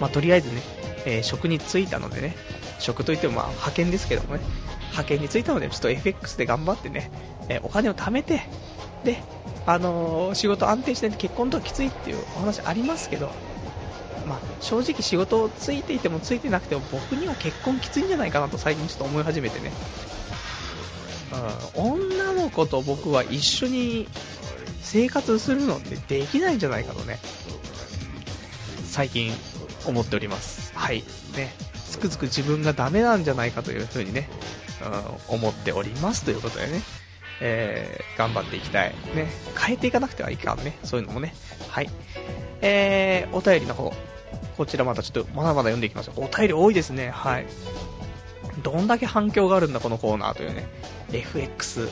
まあ、とりあえずね、えー、職に就いたのでね、職といってもまあ派遣ですけどもね、派遣に就いたので、ちょっと FX で頑張ってね、えー、お金を貯めて、で、あのー、仕事安定して結婚とかきついっていうお話ありますけど、まあ、正直仕事をついていてもついてなくても僕には結婚きついんじゃないかなと最近ちょっと思い始めてね、うん、女の子と僕は一緒に生活するのってできないんじゃないかとね、最近思っております。はい。ね。つくづく自分がダメなんじゃないかというふうにね、うん、思っておりますということでね、えー、頑張っていきたい。ね。変えていかなくてはいかんね。そういうのもね。はい。えー、お便りの方。こちらまたちょっとまだまだ読んでいきますよ。お便り多いですね。はい。どんだけ反響があるんだ、このコーナーというね。FX、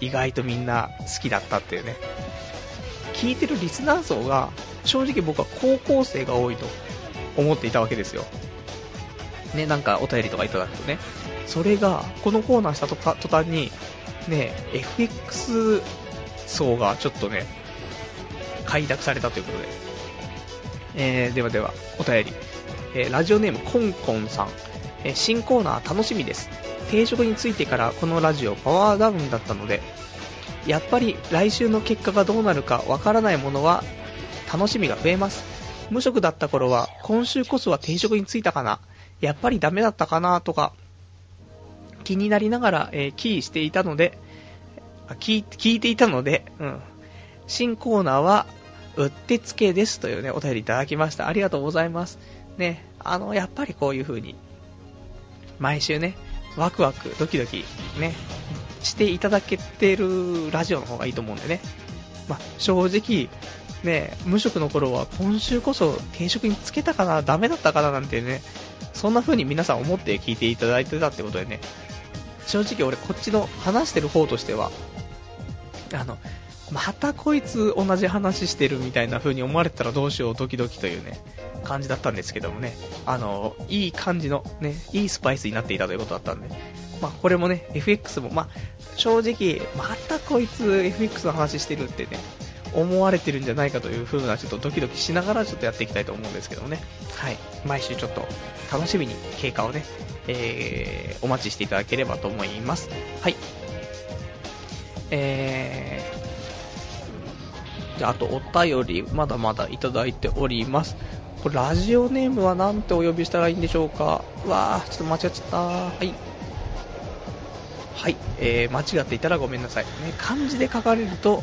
意外とみんな好きだったっていうね。聞いてるリスナー層が、正直僕は高校生が多いと思っていたわけですよ。ね、なんかお便りとかいただくとね。それが、このコーナーしたと途端に、ね、FX 層がちょっとね、開拓されたということで。えー、ではでは、お便り。えー、ラジオネームコンコンさん。えー、新コーナー楽しみです。定職についてからこのラジオパワーダウンだったので、やっぱり来週の結果がどうなるかわからないものは楽しみが増えます。無職だった頃は今週こそは定職に就いたかなやっぱりダメだったかなとか、気になりながら、えー、キーしていたので、聞い聞いていたので、うん。新コーナーは、うってつけですというね、お便りいただきました。ありがとうございます。ね、あの、やっぱりこういう風に、毎週ね、ワクワク、ドキドキ、ね、していただけてるラジオの方がいいと思うんでね。まあ、正直、ね、無職の頃は今週こそ定職につけたかな、ダメだったかななんてね、そんな風に皆さん思って聞いていただいてたってことでね、正直俺こっちの話してる方としては、あの、またこいつ同じ話してるみたいな風に思われたらどうしようドキドキというね、感じだったんですけどもね、あの、いい感じのね、いいスパイスになっていたということだったんで、まあこれもね、FX も、まあ正直、またこいつ FX の話してるってね、思われてるんじゃないかという風なちょっとドキドキしながらちょっとやっていきたいと思うんですけどもね。はい。毎週ちょっと楽しみに経過をね、えー、お待ちしていただければと思います。はい。えー、じゃあ、あとお便り、まだまだいただいております。これ、ラジオネームは何てお呼びしたらいいんでしょうかわー、ちょっと間違っちゃった。はい。はい、えー、間違っていたらごめんなさい。ね、漢字で書かれると、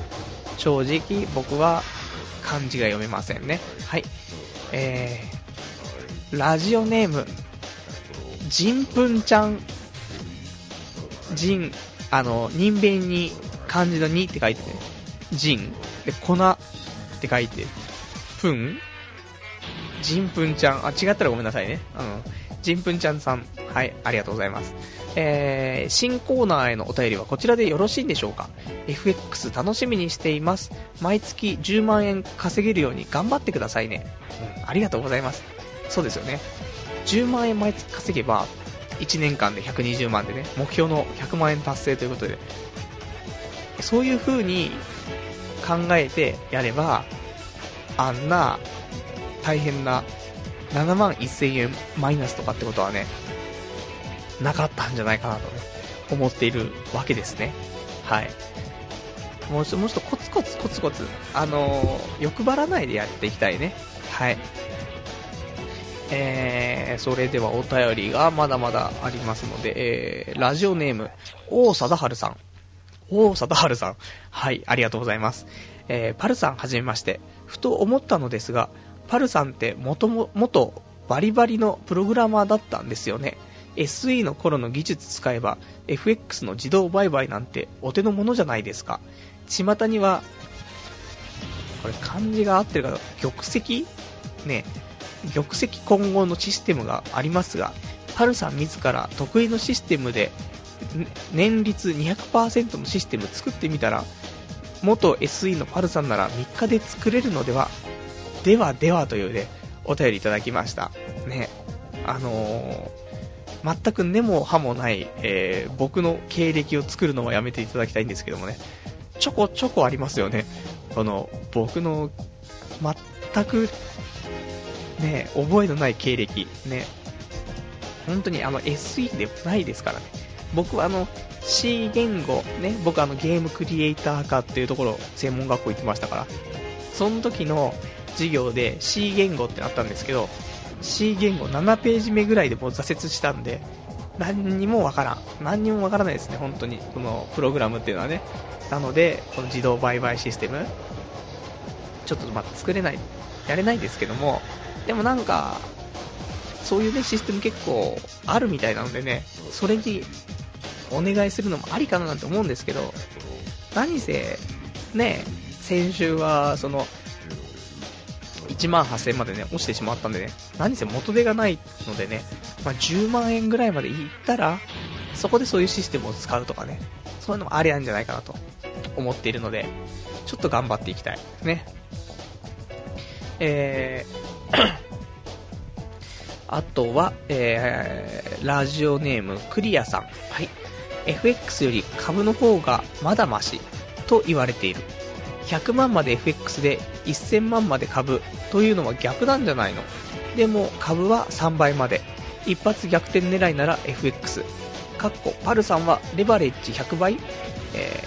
正直僕は漢字が読めませんね。はい。えー、ラジオネーム、ジンプンちゃん、ジン、あの、人弁に漢字の2って書いて、ジン、で、粉って書いて、プンジンプンちゃん、あ、違ったらごめんなさいね。うん。ジンプンちゃんさん、はい、ありがとうございます。えー、新コーナーへのお便りはこちらでよろしいんでしょうか ?FX 楽しみにしています。毎月10万円稼げるように頑張ってくださいね。うん、ありがとうございます。そうですよね。10万円毎月稼げば、1年間で120万でね、目標の100万円達成ということで、そういう風に考えてやれば、あんな大変な7万1000円マイナスとかってことはね、なかったんじゃないかなとね、思っているわけですね。はい。もうちょっとコツコツコツコツ、あのー、欲張らないでやっていきたいね。はい。えー、それではお便りがまだまだありますので、えー、ラジオネーム、大貞治さん。大貞治さん。はい、ありがとうございます。えー、パルさんはじめまして。ふと思ったのですが、パルさんってもとも、元バリバリのプログラマーだったんですよね。SE の頃の技術使えば FX の自動売買なんてお手の物じゃないですか。巷には、これ漢字が合ってるか、玉石？ね、玉石混合のシステムがありますが、パルさん自ら得意のシステムで、年率200%のシステム作ってみたら、元 SE のパルさんなら3日で作れるのではではではというね、お便りいただきました。ね。あのー、全く根も葉もない、えー、僕の経歴を作るのはやめていただきたいんですけどもね、ちょこちょこありますよね。この、僕の、全く、ね、覚えのない経歴、ね。本当にあの SE でもないですからね。僕はあの C 言語、ね、僕あのゲームクリエイター科っていうところ、専門学校行ってましたから、その時の授業で C 言語ってあったんですけど、C 言語7ページ目ぐらいでもう挫折したんで、何にもわからん。何にもわからないですね、本当に。このプログラムっていうのはね。なので、この自動売買システム、ちょっとま作れない、やれないですけども、でもなんか、そういうね、システム結構あるみたいなのでね、それにお願いするのもありかななんて思うんですけど、何せ、ね、先週は、その、1万8000円までね、落ちてしまったんでね、何せ元手がないのでね、まあ、10万円ぐらいまでいったら、そこでそういうシステムを使うとかね、そういうのもありなんじゃないかなと思っているので、ちょっと頑張っていきたい。ね。えー あとは、えー、ラジオネームクリアさん。はい。FX より株の方がまだマシと言われている。100万まで FX で1000万まで株というのは逆なんじゃないの？でも株は3倍まで。一発逆転狙いなら FX。かっこパルさんはレバレッジ100倍、え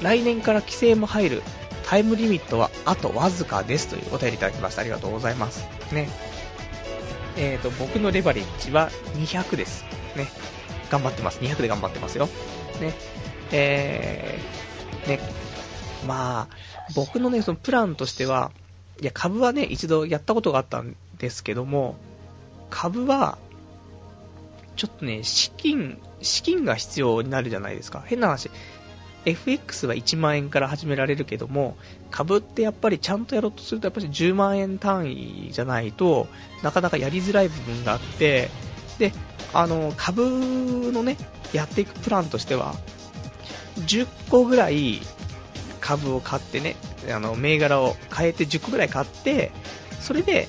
ー、来年から規制も入るタイムリミットはあとわずかですというお便りいただきました。ありがとうございます。ね。えーと、僕のレバレッジは200です。ね。頑張ってます。200で頑張ってますよ。ね。えー、ね。まあ、僕のね、そのプランとしては、いや、株はね、一度やったことがあったんですけども、株は、ちょっとね、資金、資金が必要になるじゃないですか。変な話。FX は1万円から始められるけども、株ってやっぱりちゃんとやろうとすると、やっぱり10万円単位じゃないとなかなかやりづらい部分があって、で、あの、株のね、やっていくプランとしては、10個ぐらい株を買ってね、あの、銘柄を変えて10個ぐらい買って、それで、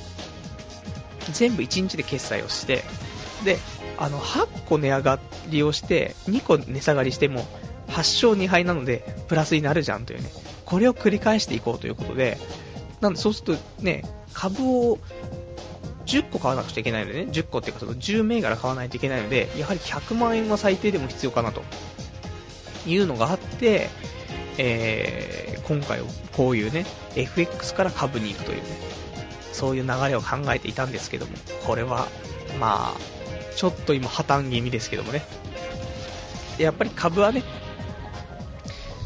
全部1日で決済をして、で、あの、8個値上がりをして、2個値下がりしても、8勝2敗なので、プラスになるじゃんというね、これを繰り返していこうということで、なんでそうするとね、株を10個買わなくちゃいけないのでね、10個っていうかその10銘柄買わないといけないので、やはり100万円は最低でも必要かなというのがあって、えー、今回こういうね、FX から株に行くというね、そういう流れを考えていたんですけども、これは、まあ、ちょっと今破綻気味ですけどもね。やっぱり株はね、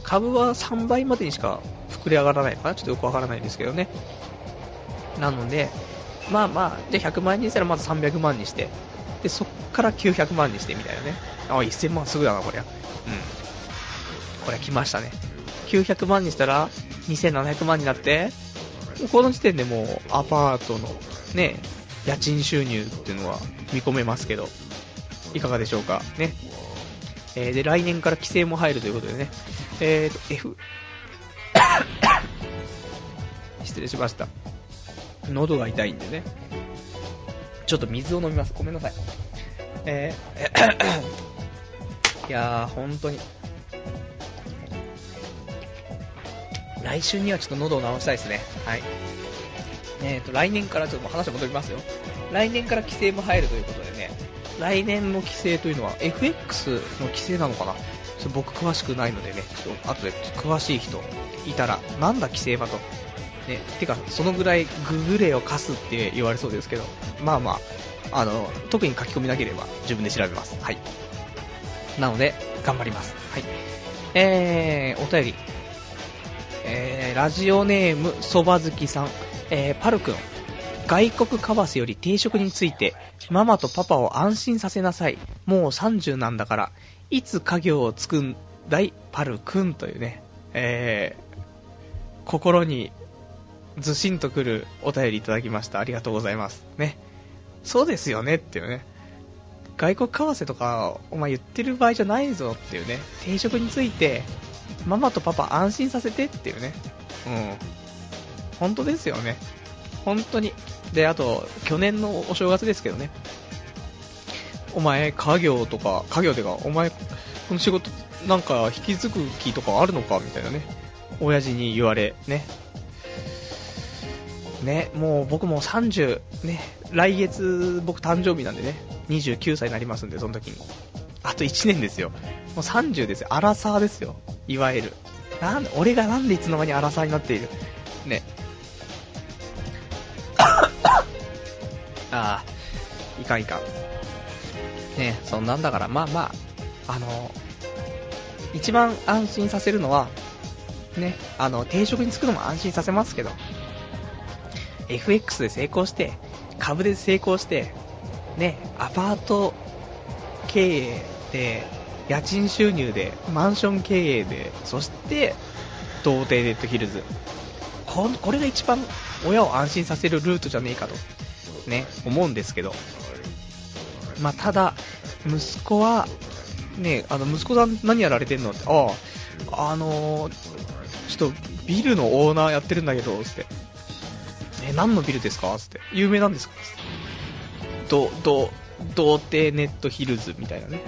株は3倍までにしか膨れ上がらないのかな？ちょっとよくわからないんですけどね。なので、まあまあ、じゃあ100万円にしたらまず300万にして、で、そっから900万にしてみたいなね。あ、1000万すぐだな、こりゃ。うん。これ来ましたね。900万にしたら2700万になって、この時点でもうアパートのね、家賃収入っていうのは見込めますけど、いかがでしょうかね。えー、で、来年から規制も入るということでね、えーと、F 失礼しました。喉が痛いんでね。ちょっと水を飲みます。ごめんなさい。えー、いやー、本当に。来週にはちょっと喉を治したいですね。はい。えーと、来年からちょっと話戻りますよ。来年から規制も入るということでね、来年の規制というのは FX の規制なのかな？ちょ僕詳しくないのでね、ちょっと後で詳しい人いたら、なんだ規制はと。ね、てか、そのぐらいググレを貸すって言われそうですけど、まあまあ、あの、特に書き込みなければ自分で調べます。はい。なので、頑張ります。はい。えー、お便り。えー、ラジオネーム、そば好きさん。えー、パル君。外国為替より定食について、ママとパパを安心させなさい。もう30なんだから、いつ家業をつくんだい、パル君というね、えー、心にずしんとくるお便りいただきました。ありがとうございます。ね。そうですよねっていうね。外国為替とか、お前言ってる場合じゃないぞっていうね。定食について、ママとパパ安心させてっていうね。うん。本当ですよね。本当に。で、あと、去年のお正月ですけどね。お前、家業とか、家業てか、お前、この仕事、なんか引き継ぐ気とかあるのかみたいなね。親父に言われ、ね。ね、もう僕も30、ね、来月僕誕生日なんでね、29歳になりますんで、その時に。あと1年ですよ。もう30ですよ。アラサーですよ。いわゆる。なんで、俺がなんでいつの間にアラサーになっている？ね。ああ、いかんいかん。ね、そんなんだから、まあまあ、あの、一番安心させるのは、ね、あの、定職に就くのも安心させますけど、FX で成功して、株で成功して、ね、アパート経営で、家賃収入で、マンション経営で、そして、童貞ネットヒルズ。ここれが一番親を安心させるルートじゃねえかと、ね、思うんですけど。まあ、ただ、息子は、ね、あの、息子さん何やられてんの？って、ああ、あのー、ちょっとビルのオーナーやってるんだけど、つって。え、何のビルですか？つって。有名なんですか？ど、ど、童貞ネットヒルズみたいなね。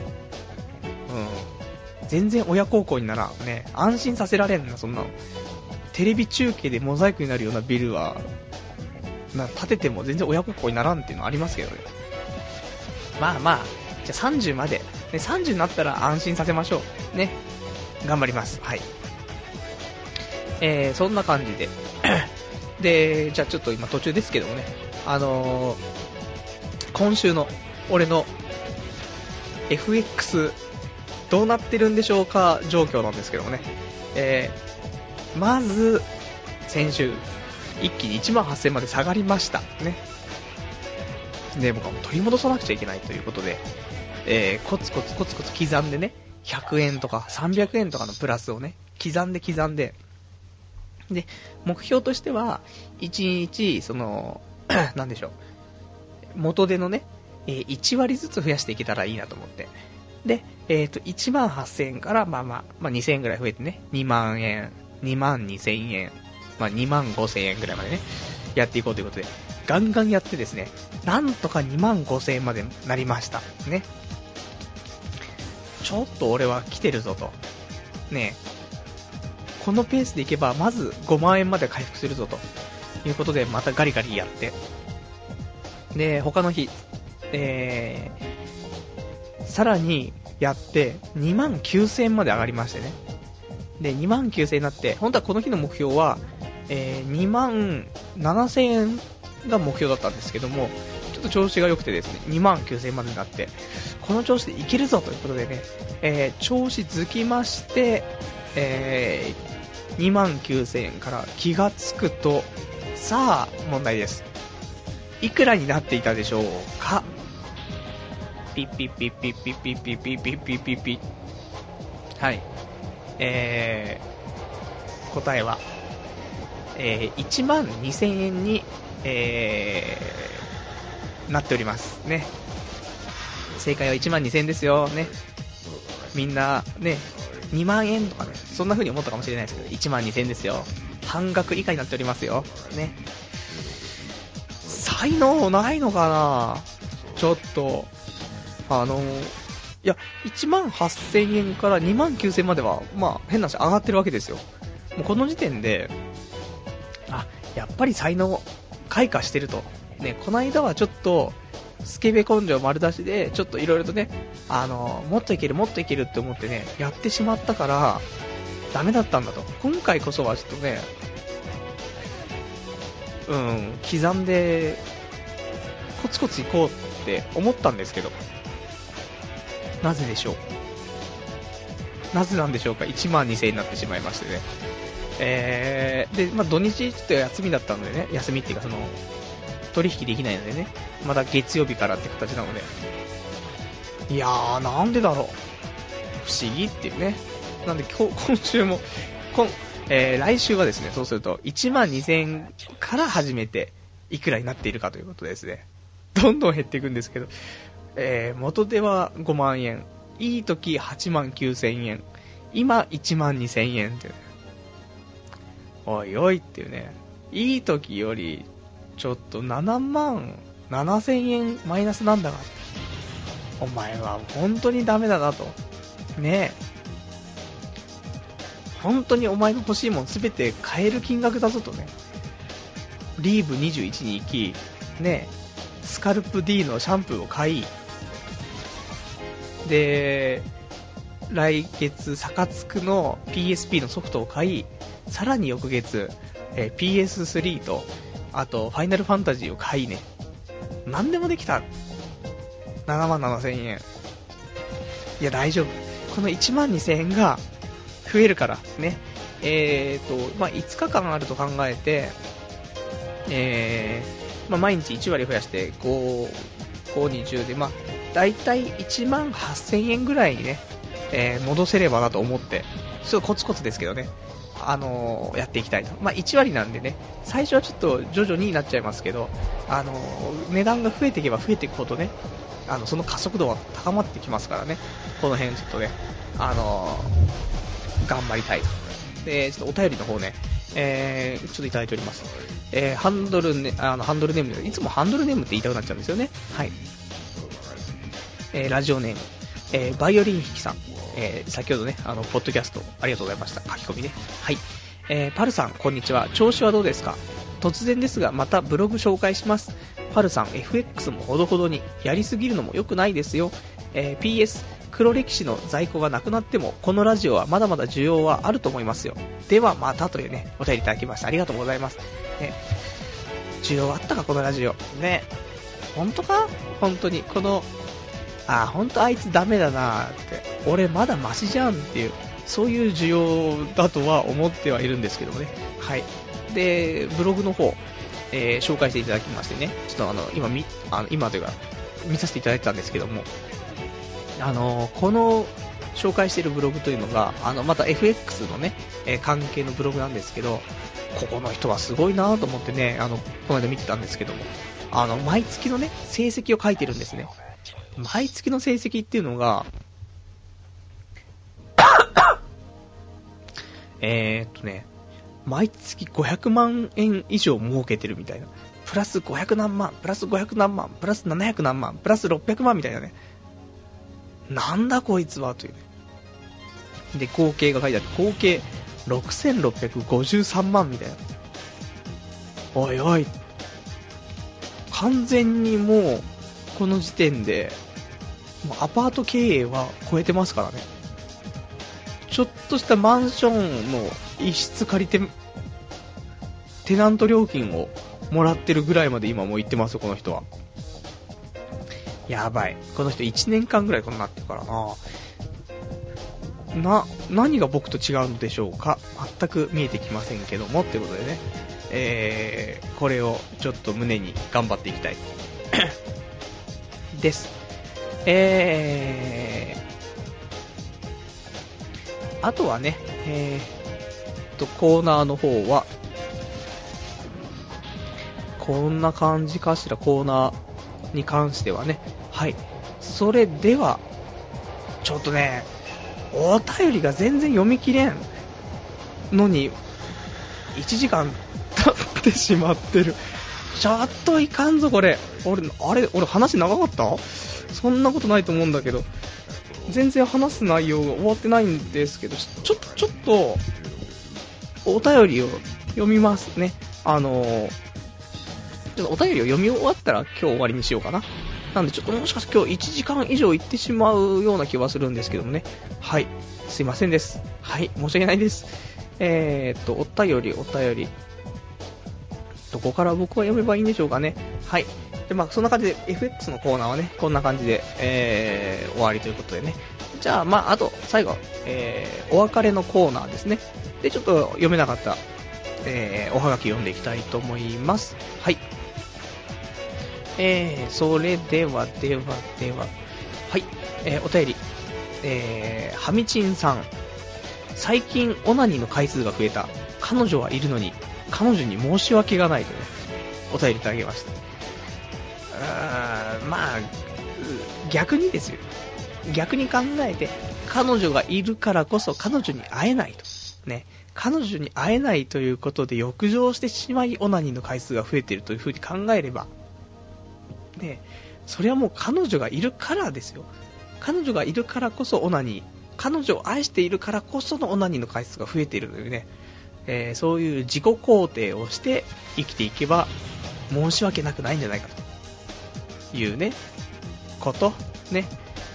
うん。全然親孝行にならんね。安心させられんな、そんなの。テレビ中継でモザイクになるようなビルは、な建てても全然親孝行にならんっていうのありますけどね。まあまあ、じゃあ30まで。ね、30になったら安心させましょう。ね。頑張ります。はい。えー、そんな感じで。で、じゃあちょっと今途中ですけどもね、あのー、今週の俺の FX どうなってるんでしょうか状況なんですけどもね、えー、まず、先週、一気に1万8000円まで下がりました。ね。で、僕はもう取り戻さなくちゃいけないということで、えー、コツコツコツコツ刻んでね、100円とか300円とかのプラスをね、刻んで刻んで、で、目標としては、1日、その、なんでしょう、元手のね、えー、1割ずつ増やしていけたらいいなと思って。で、えっ、ー、と、1万8000円から、まあまあ、まあ2000円ぐらい増えてね、2万円、2万2000円、まあ2万5000円ぐらいまでね、やっていこうということで、ガンガンやってですね、なんとか2万5000円までなりました。ね。ちょっと俺は来てるぞと。ねこのペースでいけば、まず5万円まで回復するぞということで、またガリガリやって、で、他の日、えー、さらにやって、2万9000円まで上がりましてね。で、2万9000円になって、本当はこの日の目標は、えー、2万7000円が目標だったんですけども、ちょっと調子が良くてですね、2万9000円までになって、この調子でいけるぞということでね、えー、調子づきまして、えー、2万9000円から気がつくと、さあ、問題です。いくらになっていたでしょうか？ピッピッピッピッピッピッピッピッピッピッピッピッはい。えー、答えは、えー、1万2000円に、えー、なっておりますね。正解は1万2000円ですよ。ね。みんな、ね、2万円とかね、そんな風に思ったかもしれないですけど、1万2000円ですよ。半額以下になっておりますよ。ね。才能ないのかなちょっと、あの、いや、1万8000円から2万9000円までは、まあ、変な話上がってるわけですよ。もうこの時点で、あ、やっぱり才能開花してると。ね、この間はちょっと、スケベ根性丸出しで、ちょっといろいろとね、あの、もっといけるもっといけるって思ってね、やってしまったから、ダメだったんだと。今回こそはちょっとね、うん、刻んで、コツコツいこうって思ったんですけど、なぜでしょう？なぜなんでしょうか ?1 万2000円になってしまいましてね。えー、で、まあ、土日ちょっと休みだったのでね、休みっていうかその、取引できないのでね、また月曜日からって形なので、いやー、なんでだろう？不思議っていうね。なんで今日、今週も、今、えー、来週はですね、そうすると、1万2000円から始めて、いくらになっているかということですね。どんどん減っていくんですけど、えー、元では5万円、いい時8万9000円、今1万2000円ってね。おいおいっていうね、いい時より、ちょっと7万7000円マイナスなんだが、お前は本当にダメだなと。ねえ。本当にお前の欲しいもん全て買える金額だぞとね。リーブ21に行き、ねえ、スカルプ D のシャンプーを買い、で、来月、サカツクの PSP のソフトを買い、さらに翌月、えー、PS3 と、あと、ファイナルファンタジーを買いね。何でもできた。7万7千円。いや、大丈夫。この1万2千円が増えるから、ね。えーと、まあ、5日間あると考えて、えー、まあ、毎日1割増やして、5、5、20で、まあ、大体1万8000円ぐらいにね、えー、戻せればなと思って、ちょっとコツコツですけどね、あのー、やっていきたいと。まあ、1割なんでね、最初はちょっと徐々になっちゃいますけど、あのー、値段が増えていけば増えていくほどね、あの、その加速度は高まってきますからね、この辺ちょっとね、あの頑張りたいと。で、ちょっとお便りの方ね、えー、ちょっといただいております。えー、ハンドルね、あの、ハンドルネームいつもハンドルネームって言いたくなっちゃうんですよね。はい。えー、ラジオネーム、えー、バイオリン弾きさん、えー、先ほどね、あの、ポッドキャストありがとうございました。書き込みね。はい。えー、パルさん、こんにちは。調子はどうですか？突然ですが、またブログ紹介します。パルさん、FX もほどほどに、やりすぎるのも良くないですよ。えー、PS、黒歴史の在庫がなくなっても、このラジオはまだまだ需要はあると思いますよ。ではまたというね、お便りいただきました。ありがとうございます。ね、需要あったか、このラジオ。ね。本当か？本当に。このあ、本当あいつダメだなって、俺まだマシじゃんっていう、そういう需要だとは思ってはいるんですけどもね。はい。で、ブログの方、えー、紹介していただきましてね、ちょっとあの、今み、あの、今というか、見させていただいてたんですけども、あの、この、紹介しているブログというのが、あの、また FX のね、えー、関係のブログなんですけど、ここの人はすごいなと思ってね、あの、この間見てたんですけども、あの、毎月のね、成績を書いてるんですね。毎月の成績っていうのが、えーっとね、毎月500万円以上儲けてるみたいな。プラス500何万、プラス500何万、プラス700何万、プラス600万みたいなね。なんだこいつはというね。で、合計が書いてあって、合計6653万みたいな。おいおい。完全にもう、この時点で、もうアパート経営は超えてますからね。ちょっとしたマンションの一室借りて、テナント料金をもらってるぐらいまで今もう行ってますよ、この人は。やばい。この人1年間ぐらいこうなってるからなな、何が僕と違うのでしょうか全く見えてきませんけども、ってことでね。えー、これをちょっと胸に頑張っていきたい。です。えー、あとはね、えー、と、コーナーの方は、こんな感じかしら、コーナーに関してはね。はい。それでは、ちょっとね、お便りが全然読み切れんのに、1時間経ってしまってる。ちょっといかんぞ、これ。俺、あれ、俺話長かった？そんなことないと思うんだけど、全然話す内容が終わってないんですけど、ちょっと、ちょっと、お便りを読みますね。あのー、ちょっとお便りを読み終わったら今日終わりにしようかな。なんでちょっともしかして今日1時間以上行ってしまうような気はするんですけどもね。はい。すいませんです。はい。申し訳ないです。えー、っと、お便り、お便り。どこから僕は読めばいいんでしょうかね。はい。で、まあ、そんな感じで FX のコーナーはね、こんな感じで、えー、終わりということでね。じゃあ、まあ、あと、最後、えー、お別れのコーナーですね。で、ちょっと読めなかった、えー、おはがき読んでいきたいと思います。はい。えー、それでは、では、では、はい、えー、お便り、えー、はみちんさん。最近、オナニーの回数が増えた。彼女はいるのに、彼女に申し訳がないとね、お便りいただきました。あまあ、逆にですよ。逆に考えて、彼女がいるからこそ彼女に会えないと。ね。彼女に会えないということで欲情してしまいオナニーの回数が増えているというふうに考えれば、ね、それはもう彼女がいるからですよ。彼女がいるからこそオナニー。彼女を愛しているからこそのオナニーの回数が増えているというね、えー、そういう自己肯定をして生きていけば申し訳なくないんじゃないかというね、こと、ね、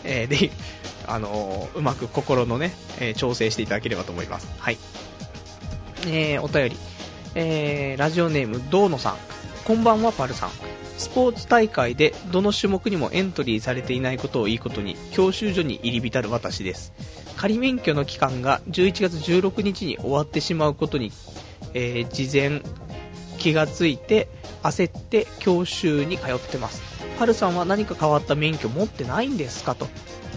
えー、で、あのー、うまく心のね、えー、調整していただければと思います。はい。えー、お便り。えー、ラジオネーム、どうのさん。こんばんは、パルさん。スポーツ大会でどの種目にもエントリーされていないことをいいことに教習所に入り浸る私です仮免許の期間が11月16日に終わってしまうことに、えー、事前気がついて焦って教習に通ってますはるさんは何か変わった免許持ってないんですかと。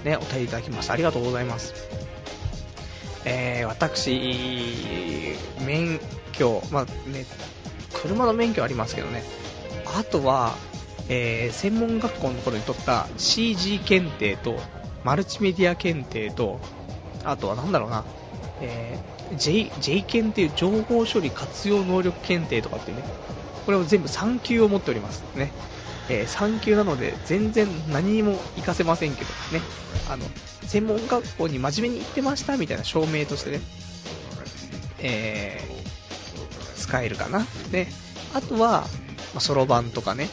ねお便りいただきました。ありがとうございます。えー、私免許まあね車の免許ありますけどね。あとは、えー、専門学校の頃に取った CG 検定と、マルチメディア検定と、あとはなんだろうな、えー、J, J 検っていう情報処理活用能力検定とかっていうね、これを全部3級を持っております。ね。えー、3級なので全然何も活かせませんけどね、あの、専門学校に真面目に行ってましたみたいな証明としてね、えー、使えるかな。で、あとは、まそろばんとかね、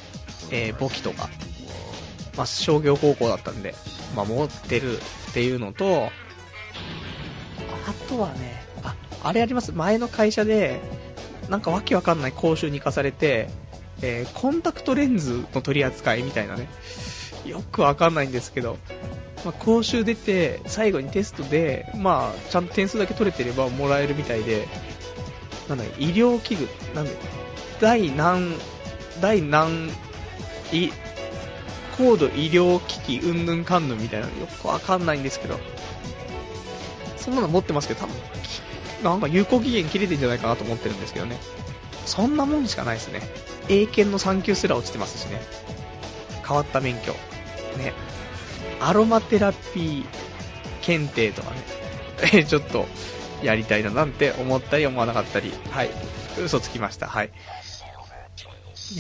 えー、簿記とか、まあ、商業高校だったんで、まあ、持ってるっていうのと、あとはね、あ、あれあります。前の会社で、なんかわけわかんない講習に行かされて、えー、コンタクトレンズの取り扱いみたいなね、よくわかんないんですけど、まあ、講習出て、最後にテストで、まあ、ちゃんと点数だけ取れてればもらえるみたいで、なんだ医療器具、なんで、第何第何い高度医療機器うんぬんかんぬんみたいなの。よくわかんないんですけど、そんなの持ってますけど、多分、なんか有効期限切れてんじゃないかなと思ってるんですけどね。そんなもんしかないですね。英検の3級すら落ちてますしね。変わった免許。ね。アロマテラピー検定とかね。え、ちょっと、やりたいななんて思ったり思わなかったり。はい。嘘つきました。はい。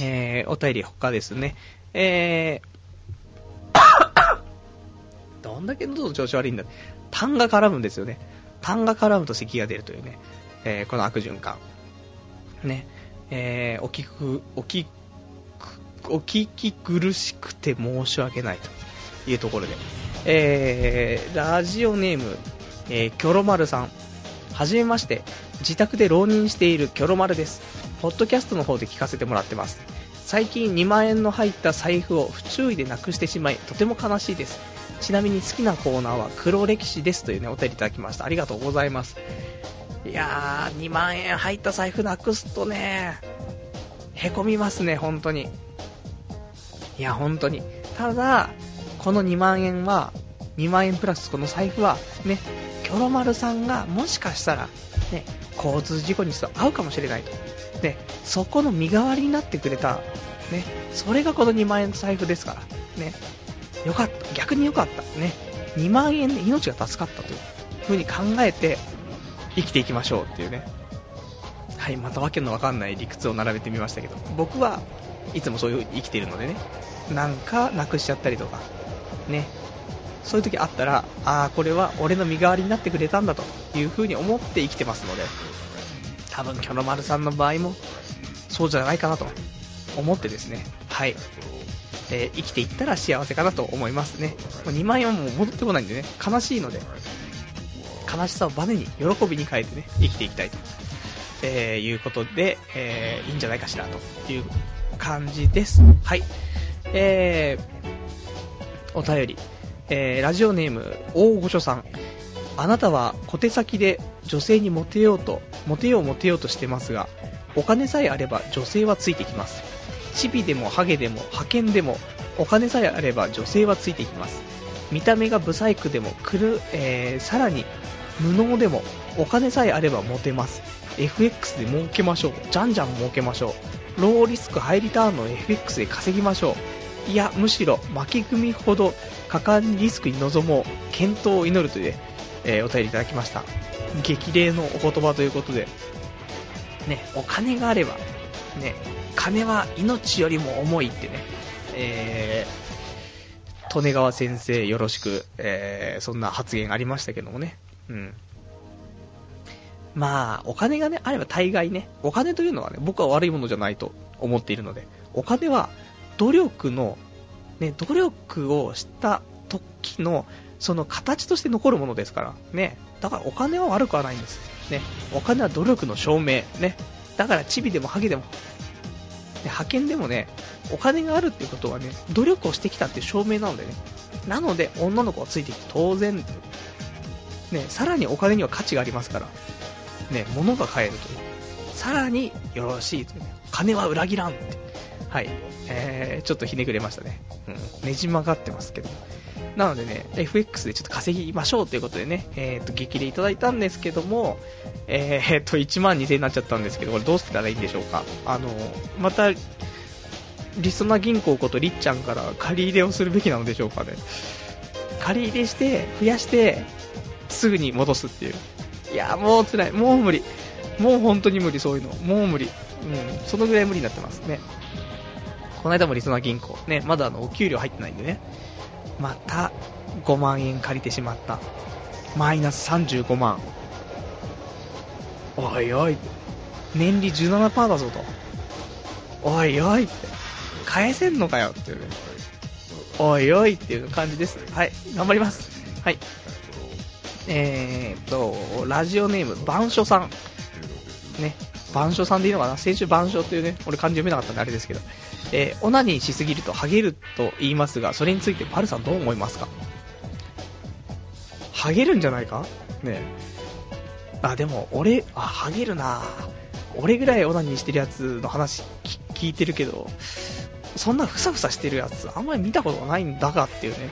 えー、お便り他ですね。えー、どんだけ喉の調子悪いんだ。痰が絡むんですよね。痰が絡むと咳が出るというね、えー、この悪循環。ね、えー、お聞く、お聞く、お聞き苦しくて申し訳ないというところで。えー、ラジオネーム、えー、キョロマルさん。はじめまして。自宅で浪人しているキョロマルです。ポッドキャストの方で聞かせてもらってます。最近2万円の入った財布を不注意でなくしてしまい、とても悲しいです。ちなみに好きなコーナーは黒歴史ですというね、お便りいただきました。ありがとうございます。いやー、2万円入った財布なくすとね、へこみますね、本当に。いや、本当に。ただ、この2万円は、2万円プラスこの財布は、ね、キョロマルさんがもしかしたら、ね、交通事故にすると合うかもしれないと。で、そこの身代わりになってくれた、ね、それがこの2万円の財布ですから、ね、よかった、逆によかった、ね、2万円で命が助かったという風に考えて、生きていきましょうっていうね。はい、またわけのわかんない理屈を並べてみましたけど、僕はいつもそういう生きているのでね、なんかなくしちゃったりとか、ね、そういう時あったら、ああ、これは俺の身代わりになってくれたんだという風に思って生きてますので、多分キョロマルさんの場合もそうじゃないかなと思ってですね、はい、えー、生きていったら幸せかなと思いますね。2万円はもう戻ってこないんでね、悲しいので、悲しさをバネに喜びに変えてね、生きていきたいと、えー、いうことで、えー、いいんじゃないかしらという感じです。はい。えー、お便り。えー、ラジオネーム、大御所さん。あなたは小手先で女性にモテようと、モテようモテようとしてますが、お金さえあれば女性はついてきます。チビでもハゲでも派遣でも、お金さえあれば女性はついてきます。見た目がブサイクでも、くる、えー、さらに無能でもお金さえあればモテます。FX で儲けましょう。じゃんじゃん儲けましょう。ローリスクハイリターンの FX で稼ぎましょう。いやむしろ負け組ほど果敢にリスクに臨もう。検討を祈るという、えー、お便りいただきました。激励のお言葉ということで。ねお金があればね金は命よりも重いってね、えー、利根川先生よろしく、えー、そんな発言ありましたけどもね。うん。まあ、お金がね、あれば大概ね、お金というのはね、僕は悪いものじゃないと思っているので、お金は努力の、ね、努力をした時の、その形として残るものですから、ね。だからお金は悪くはないんです。ね。お金は努力の証明。ね。だからチビでもハゲでも、で、派遣でもね、お金があるっていうことはね、努力をしてきたっていう証明なのでね。なので、女の子はついてきて当然ね、さらにお金には価値がありますから、ね、物が買えるという。さらによろしいという、ね。金は裏切らんって。はい。えー、ちょっとひねくれましたね。うん。ねじ曲がってますけど。なのでね、FX でちょっと稼ぎましょうということでね、えー、と、激励いただいたんですけども、えー、と、1万2000円になっちゃったんですけど、これどうしたらいいんでしょうか。あの、また、リソナ銀行ことりっちゃんから借り入れをするべきなのでしょうかね。借り入れして、増やして、すぐに戻すっていう。いやもう辛い。もう無理。もう本当に無理、そういうの。もう無理。うん、そのぐらい無理になってますね。この間もリソナ銀行、ね、まだあの、お給料入ってないんでね。また、5万円借りてしまった。マイナス35万。おいおい。年利17%だぞと。おいおいって。返せんのかよっていうね。おいおいっていう感じです。はい、頑張ります。はい。えー、っと、ラジオネーム、番所さん。ね、番所さんでいいのかな先週番所っていうね、俺漢字読めなかったんであれですけど。えー、オナニーしすぎるとハゲると言いますが、それについてパルさんどう思いますか？ハゲるんじゃないか？ねあ、でも、俺、あ、ハゲるな俺ぐらいオナニーしてるやつの話聞いてるけど、そんなふさふさしてるやつあんまり見たことがないんだがっていうね。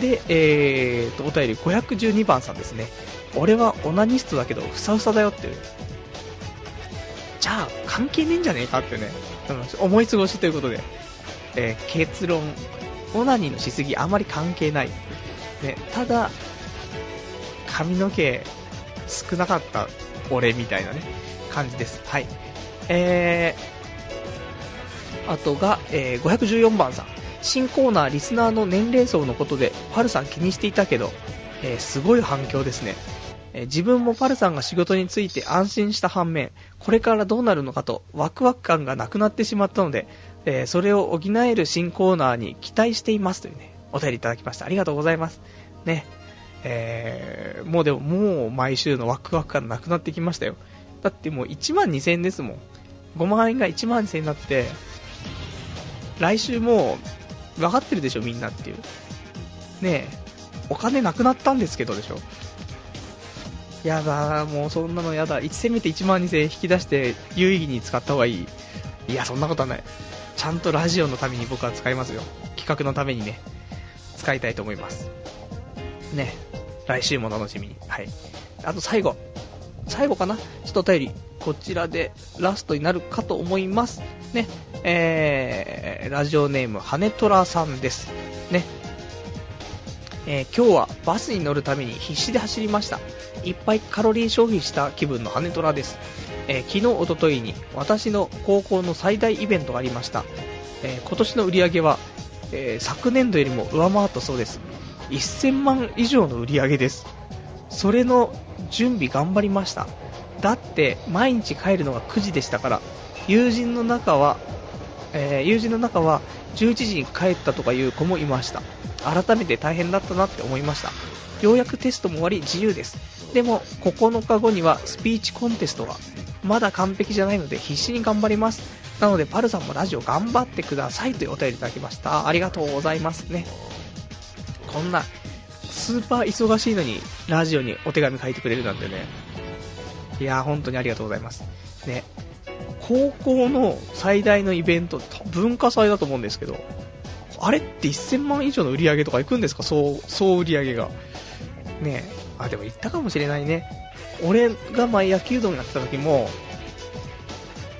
で、えーと、お便り512番さんですね。俺はオナニストだけど、ふさふさだよっていう。じゃあ、関係ねえんじゃねえかってね、思い過ごしということで、えー、結論、オナニーのしすぎあまり関係ない。ね、ただ、髪の毛少なかった俺みたいなね、感じです。はい。えー、あとが、えー、514番さん。新コーナーリスナーの年齢層のことでパルさん気にしていたけど、えー、すごい反響ですね、え、自分もパルさんが仕事について安心した反面これからどうなるのかとワクワク感がなくなってしまったので、えー、それを補える新コーナーに期待していますというねお便りいただきましたありがとうございますねえー、もうでももう毎週のワクワク感なくなってきましたよ。だってもう1万2000円ですもん。5万円が1万2000円になって、来週もう分かってるでしょみんなっていう。ねえ、お金なくなったんですけどでしょ。やだ、もうそんなのやだ。1せめて1万2000円引き出して有意義に使った方がいい。いや、そんなことはない。ちゃんとラジオのために僕は使いますよ。企画のためにね、使いたいと思います。ね、来週も楽しみに。はい。あと最後。最後かなちょっとお便り。こちらでラストになるかと思います。ね。えー、ラジオネーム、羽トラさんです。ね。えー、今日はバスに乗るために必死で走りました。いっぱいカロリー消費した気分の羽トラです。えー、昨日、おとといに私の高校の最大イベントがありました。えー、今年の売り上げは、え昨年度よりも上回ったそうです。1000万以上の売り上げです。それの準備頑張りました。だって毎日帰るのが9時でしたから、友人の中は、えー、友人の中は11時に帰ったとかいう子もいました。改めて大変だったなって思いました。ようやくテストも終わり自由です。でも9日後にはスピーチコンテストが、まだ完璧じゃないので必死に頑張ります。なのでパルさんもラジオ頑張ってくださいというお便りいただきました。ありがとうございますね。こんなスーパー忙しいのにラジオにお手紙書いてくれるなんてね。いやー本当にありがとうございます。ね。高校の最大のイベント、文化祭だと思うんですけど、あれって1000万以上の売り上げとか行くんですか？総、総売り上げが。ねあ、でも行ったかもしれないね。俺が前野球道になってた時も、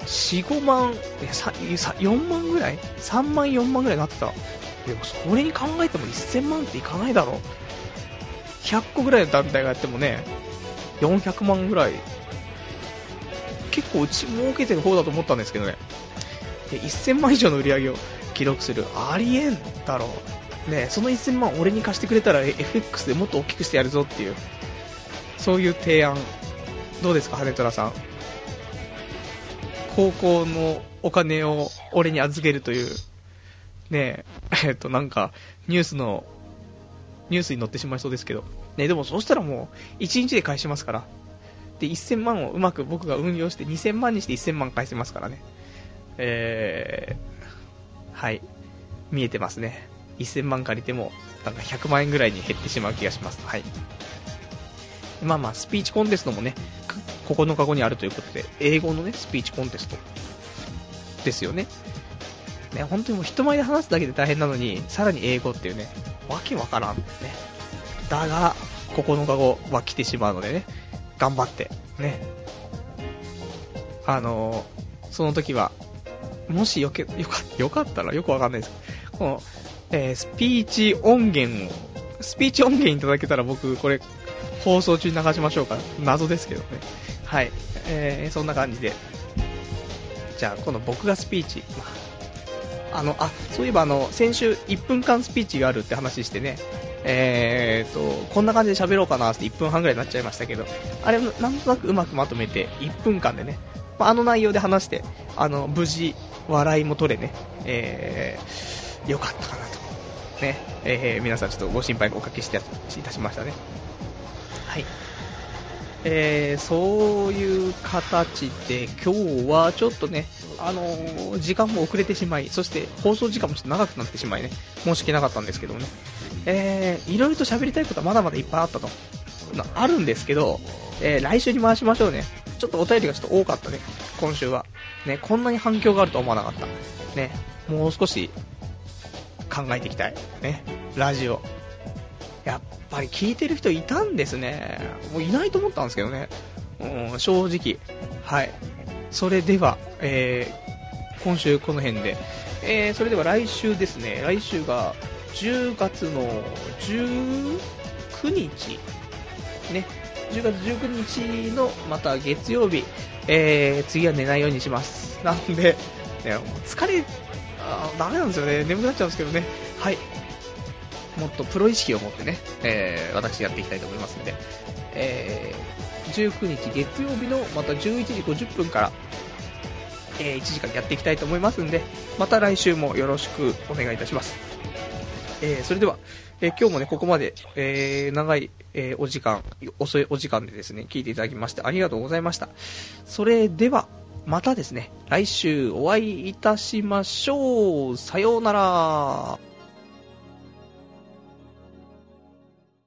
4、5万、4万ぐらい ?3 万、4万ぐらいになってた。でもそれに考えても1000万っていかないだろ。100個ぐらいの団体がやってもね、400万ぐらい。結構うち儲けてる方だと思ったんですけどね。で1000万以上の売り上げを記録する。ありえんだろう。ね、その1000万俺に貸してくれたら FX でもっと大きくしてやるぞっていう、そういう提案。どうですか、羽虎さん。高校のお金を俺に預けるという、ねえ、えっと、なんか、ニュースの、ニュースに載ってしまいそうですけど、ね、でもそうしたらもう、1日で返しますから。で、1000万をうまく僕が運用して2000万にして1000万返せますからね。えー、はい。見えてますね。1000万借りても、なんか100万円ぐらいに減ってしまう気がします。はい。まあまあ、スピーチコンテストもね、9日後にあるということで、英語のね、スピーチコンテストですよね。ね、本当にもう人前で話すだけで大変なのに、さらに英語っていうね、わけわからんね。だが、9日後は来てしまうのでね、頑張って、ね。あのー、その時は、もしよけ、よかよかったらよくわかんないですけど、この、えー、スピーチ音源を、スピーチ音源いただけたら僕、これ、放送中に流しましょうか。謎ですけどね。はい。えー、そんな感じで。じゃあ、この僕がスピーチ、あの、あ、そういえばあの、先週1分間スピーチがあるって話してね、えーと、こんな感じで喋ろうかなって1分半ぐらいになっちゃいましたけど、あれ、なんとなくうまくまとめて、1分間でね、まあ、あの内容で話して、あの、無事、笑いも取れね、えー、よかったかなと。ね、えー、皆さんちょっとご心配おかけしていたしましたね。はい。えー、そういう形で今日はちょっとね、あのー、時間も遅れてしまい、そして放送時間もちょっと長くなってしまいね、申し訳なかったんですけどもね、えー、いろいろと喋りたいことはまだまだいっぱいあったと、あるんですけど、えー、来週に回しましょうね。ちょっとお便りがちょっと多かったね、今週は。ね、こんなに反響があると思わなかった。ね、もう少し考えていきたい。ね、ラジオ。やっぱり聞いてる人いたんですね。もういないと思ったんですけどね。うん、正直。はい。それでは、えー、今週この辺で。えー、それでは来週ですね。来週が10月の19日。ね。10月19日のまた月曜日。えー、次は寝ないようにします。なんで、ね、疲れ、あダメなんですよね。眠くなっちゃうんですけどね。はい。もっとプロ意識を持ってね、えー、私やっていきたいと思いますので、えー、19日月曜日のまた11時50分から、えー、1時間やっていきたいと思いますんで、また来週もよろしくお願いいたします。え、それでは、え、今日もね、ここまで、え、長い、えお時間、遅いお時間でですね、聞いていただきましてありがとうございました。それでは、またですね、来週お会いいたしましょう。さようなら。